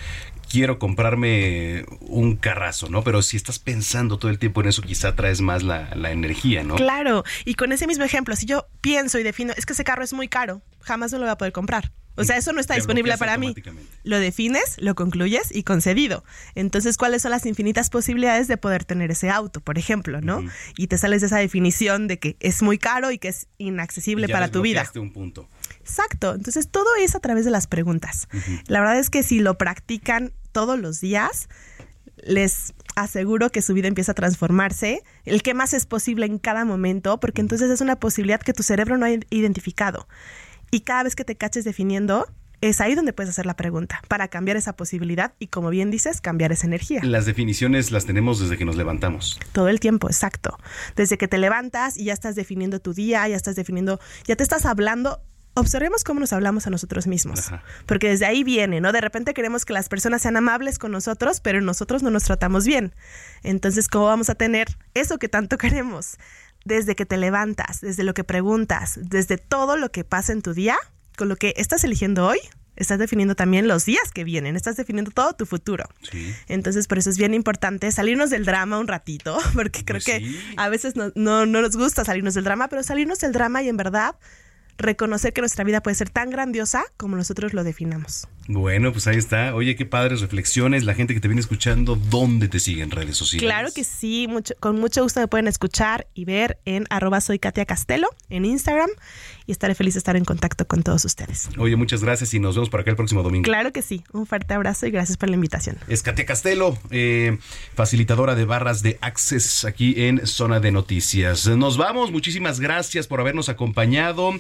quiero comprarme un carrazo, ¿no? Pero si estás pensando todo el tiempo en eso, quizá traes más la, la energía, ¿no? Claro, y con ese mismo ejemplo, si yo pienso y defino, es que ese carro es muy caro, jamás no lo voy a poder comprar. O sea, eso no está disponible para mí. Lo defines, lo concluyes y concedido. Entonces, ¿cuáles son las infinitas posibilidades de poder tener ese auto, por ejemplo, no? Y te sales de esa definición de que es muy caro y que es inaccesible Y ya para tu vida. un punto. Exacto. Entonces, todo es a través de las preguntas. La verdad es que si lo practican todos los días, les aseguro que su vida empieza a transformarse, el que más es posible en cada momento, porque entonces es una posibilidad que tu cerebro no ha identificado. Y cada vez que te caches definiendo, es ahí donde puedes hacer la pregunta, para cambiar esa posibilidad y, como bien dices, cambiar esa energía. Las definiciones las tenemos desde que nos levantamos. Todo el tiempo, exacto. Desde que te levantas y ya estás definiendo tu día, ya estás definiendo, ya te estás hablando. Observemos cómo nos hablamos a nosotros mismos, porque desde ahí viene, ¿no? De repente queremos que las personas sean amables con nosotros, pero nosotros no nos tratamos bien. Entonces, ¿cómo vamos a tener eso que tanto queremos? Desde que te levantas, desde lo que preguntas, desde todo lo que pasa en tu día, con lo que estás eligiendo hoy, estás definiendo también los días que vienen, estás definiendo todo tu futuro. Entonces, por eso es bien importante salirnos del drama un ratito, porque creo que a veces no, no, no nos gusta salirnos del drama, pero salirnos del drama y en verdad reconocer que nuestra vida puede ser tan grandiosa como nosotros lo definamos. Bueno, pues ahí está. Oye, qué padres reflexiones. La gente que te viene escuchando, ¿dónde te sigue en redes sociales? Claro que sí, mucho, con mucho gusto me pueden escuchar y ver en arroba soy Katia Castelo en Instagram y estaré feliz de estar en contacto con todos ustedes. Oye, muchas gracias y nos vemos por acá el próximo domingo. Claro que sí, un fuerte abrazo y gracias por la invitación. Es Katia Castelo, eh, facilitadora de barras de Access aquí en Zona de Noticias. Nos vamos, muchísimas gracias por habernos acompañado.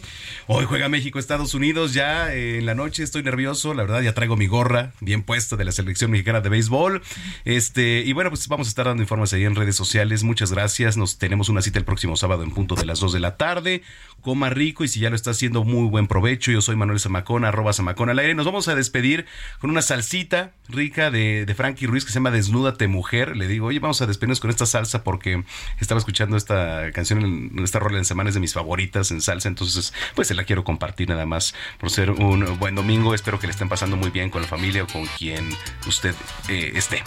Hoy juega México, Estados Unidos, ya eh, en la noche estoy nervioso, la verdad ya traigo mi gorra bien puesta de la selección mexicana de béisbol. Este, y bueno, pues vamos a estar dando informes ahí en redes sociales. Muchas gracias. Nos tenemos una cita el próximo sábado en punto de las 2 de la tarde. Coma rico y si ya lo está haciendo, muy buen provecho. Yo soy Manuel Zamacona, arroba Zamacona al aire. Nos vamos a despedir con una salsita rica de, de Frankie Ruiz que se llama Desnúdate Mujer. Le digo, oye, vamos a despedirnos con esta salsa porque estaba escuchando esta canción, en, esta rola en semanas de mis favoritas en salsa. Entonces, pues se la quiero compartir nada más por ser un buen domingo. Espero que le estén pasando muy bien con la familia o con quien usted eh, esté.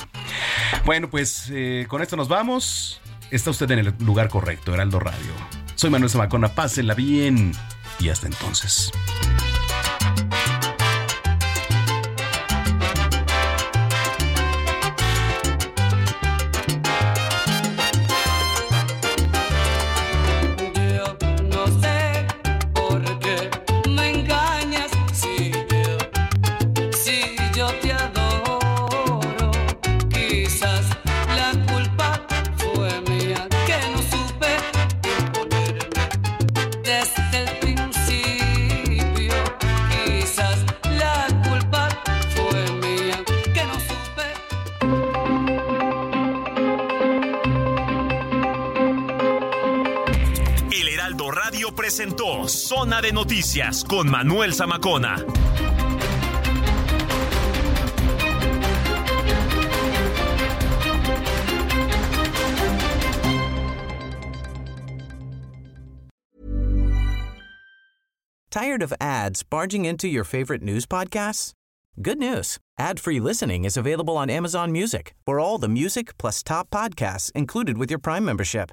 Bueno, pues eh, con esto nos vamos. Está usted en el lugar correcto, Heraldo Radio. Soy Manuel Zamacona, pásenla bien y hasta entonces. Presentó Zona de Noticias con Manuel Zamacona. Tired of ads barging into your favorite news podcasts? Good news. Ad-free listening is available on Amazon Music for all the music plus top podcasts included with your Prime membership.